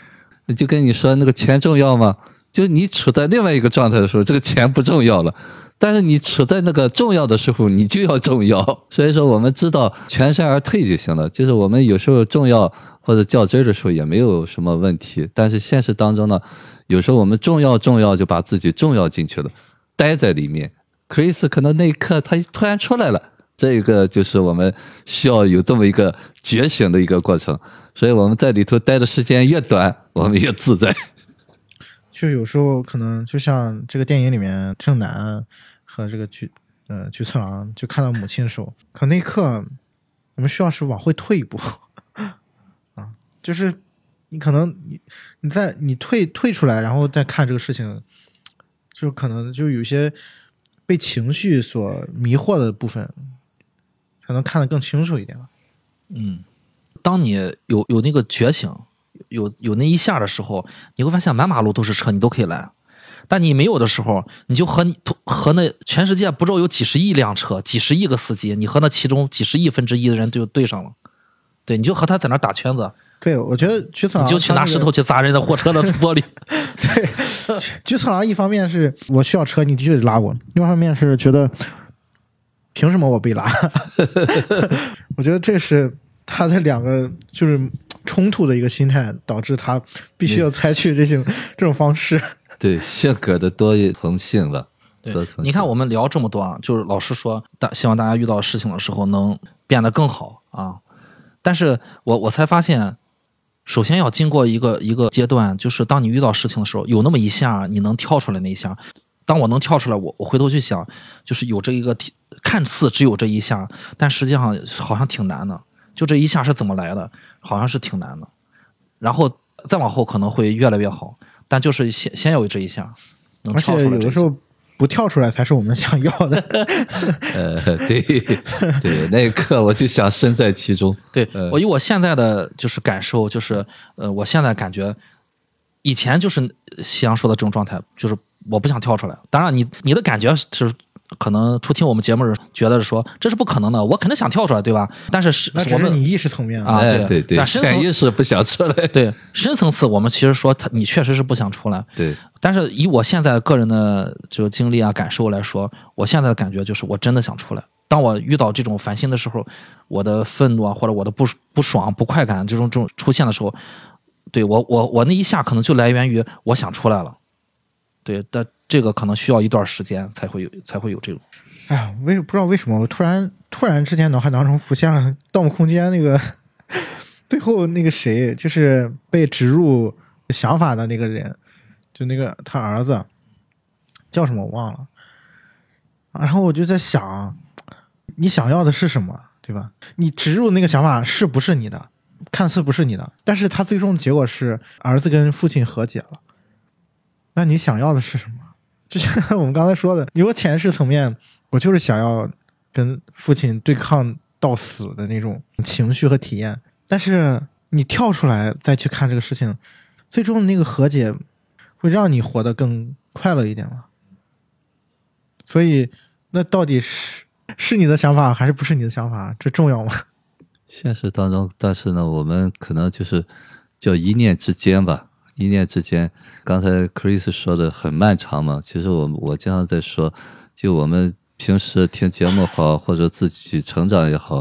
就跟你说那个钱重要吗？就你处在另外一个状态的时候，这个钱不重要了。但是你处在那个重要的时候，你就要重要。所以说，我们知道全身而退就行了。就是我们有时候重要或者较真儿的时候也没有什么问题。但是现实当中呢，有时候我们重要重要就把自己重要进去了，待在里面。Chris 可能那一刻他突然出来了，这一个就是我们需要有这么一个觉醒的一个过程。所以我们在里头待的时间越短，我们越自在。就有时候可能就像这个电影里面正南和这个菊呃菊次郎就看到母亲的时候，可那一刻我们需要是往回退一步 啊，就是你可能你你在你退退出来，然后再看这个事情，就可能就有些被情绪所迷惑的部分，才能看得更清楚一点了。嗯，当你有有那个觉醒，有有那一下的时候，你会发现满马路都是车，你都可以来。但你没有的时候，你就和你和那全世界不知道有几十亿辆车、几十亿个司机，你和那其中几十亿分之一的人就对上了。对，你就和他在那打圈子，对，我觉得菊次郎你就去拿石头去砸人的货车的玻璃。对，菊次郎一方面是我需要车，你的确得拉我；另外一方面是觉得凭什么我被拉？我觉得这是他的两个就是冲突的一个心态，导致他必须要采取这种这种方式。对性格的多层性了，多重性。你看，我们聊这么多啊，就是老师说，大希望大家遇到事情的时候能变得更好啊。但是我我才发现，首先要经过一个一个阶段，就是当你遇到事情的时候，有那么一下你能跳出来那一下。当我能跳出来，我我回头去想，就是有这一个看似只有这一下，但实际上好像挺难的。就这一下是怎么来的？好像是挺难的。然后再往后可能会越来越好，但就是先先有这一下，能跳出来。有的时候不跳出来才是我们想要的。呃，对对，那一刻我就想身在其中。对呃我以我现在的就是感受，就是呃，我现在感觉以前就是夕阳说的这种状态，就是我不想跳出来。当然你，你的感觉是可能初听我们节目的人觉得是说这是不可能的，我肯定想跳出来，对吧？但是是那只我们是你意识层面啊哎，对对对，但深层潜意识不想出来。对深层次，我们其实说他你确实是不想出来，对，但是以我现在个人的这个经历啊感受来说，我现在的感觉就是我真的想出来。当我遇到这种烦心的时候，我的愤怒啊，或者我的不不爽、不快感这种这种出现的时候，对我我我那一下可能就来源于我想出来了。对，但这个可能需要一段时间才会有才会有这种。哎呀，为不知道为什么，我突然突然之间脑海当中浮现了《盗墓空间》那个 最后那个谁，就是被植入想法的那个人，就那个他儿子叫什么我忘了。然后我就在想，你想要的是什么，对吧？你植入那个想法是不是你的？看似不是你的，但是他最终的结果是儿子跟父亲和解了。那你想要的是什么？就像我们刚才说的，你说潜意识层面，我就是想要跟父亲对抗到死的那种情绪和体验。但是你跳出来再去看这个事情，最终的那个和解会让你活得更快乐一点吗？所以，那到底是是你的想法还是不是你的想法？这重要吗？现实当中，但是呢，我们可能就是叫一念之间吧，一念之间。刚才 Chris 说的很漫长嘛，其实我我经常在说，就我们平时听节目好，或者自己成长也好，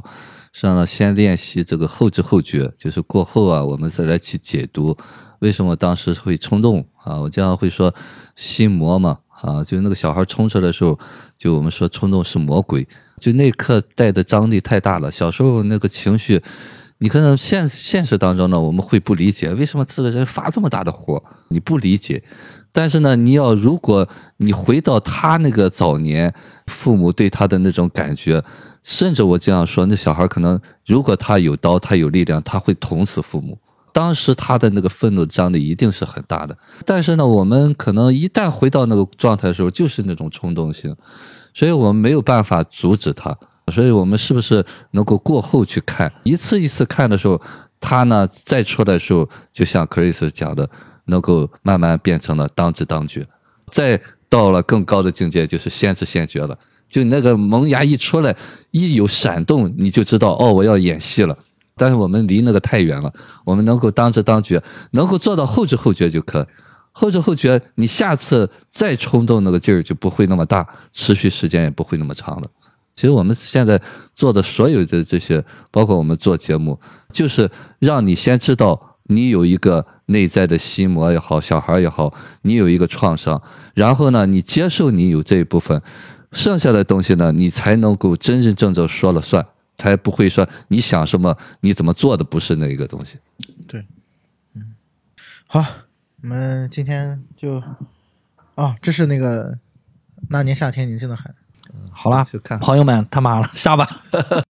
实际上呢，先练习这个后知后觉，就是过后啊，我们再来去解读为什么当时会冲动啊。我经常会说心魔嘛啊，就那个小孩冲出来的时候，就我们说冲动是魔鬼，就那一刻带的张力太大了。小时候那个情绪，你可能现现实当中呢，我们会不理解为什么这个人发这么大的火，你不理解。但是呢，你要如果你回到他那个早年，父母对他的那种感觉，甚至我这样说，那小孩可能如果他有刀，他有力量，他会捅死父母。当时他的那个愤怒张力一定是很大的。但是呢，我们可能一旦回到那个状态的时候，就是那种冲动性，所以我们没有办法阻止他。所以我们是不是能够过后去看，一次一次看的时候，他呢再出来的时候，就像克里斯讲的。能够慢慢变成了当知当觉，再到了更高的境界，就是先知先觉了。就那个萌芽一出来，一有闪动，你就知道哦，我要演戏了。但是我们离那个太远了，我们能够当知当觉，能够做到后知后觉就可。后知后觉，你下次再冲动那个劲儿就不会那么大，持续时间也不会那么长了。其实我们现在做的所有的这些，包括我们做节目，就是让你先知道。你有一个内在的心魔也好，小孩也好，你有一个创伤，然后呢，你接受你有这一部分，剩下的东西呢，你才能够真真正正说了算，才不会说你想什么，你怎么做的不是那一个东西。对，嗯，好，我们今天就，哦，这是那个那年夏天宁静的海。好了去看，朋友们，他妈了，下吧。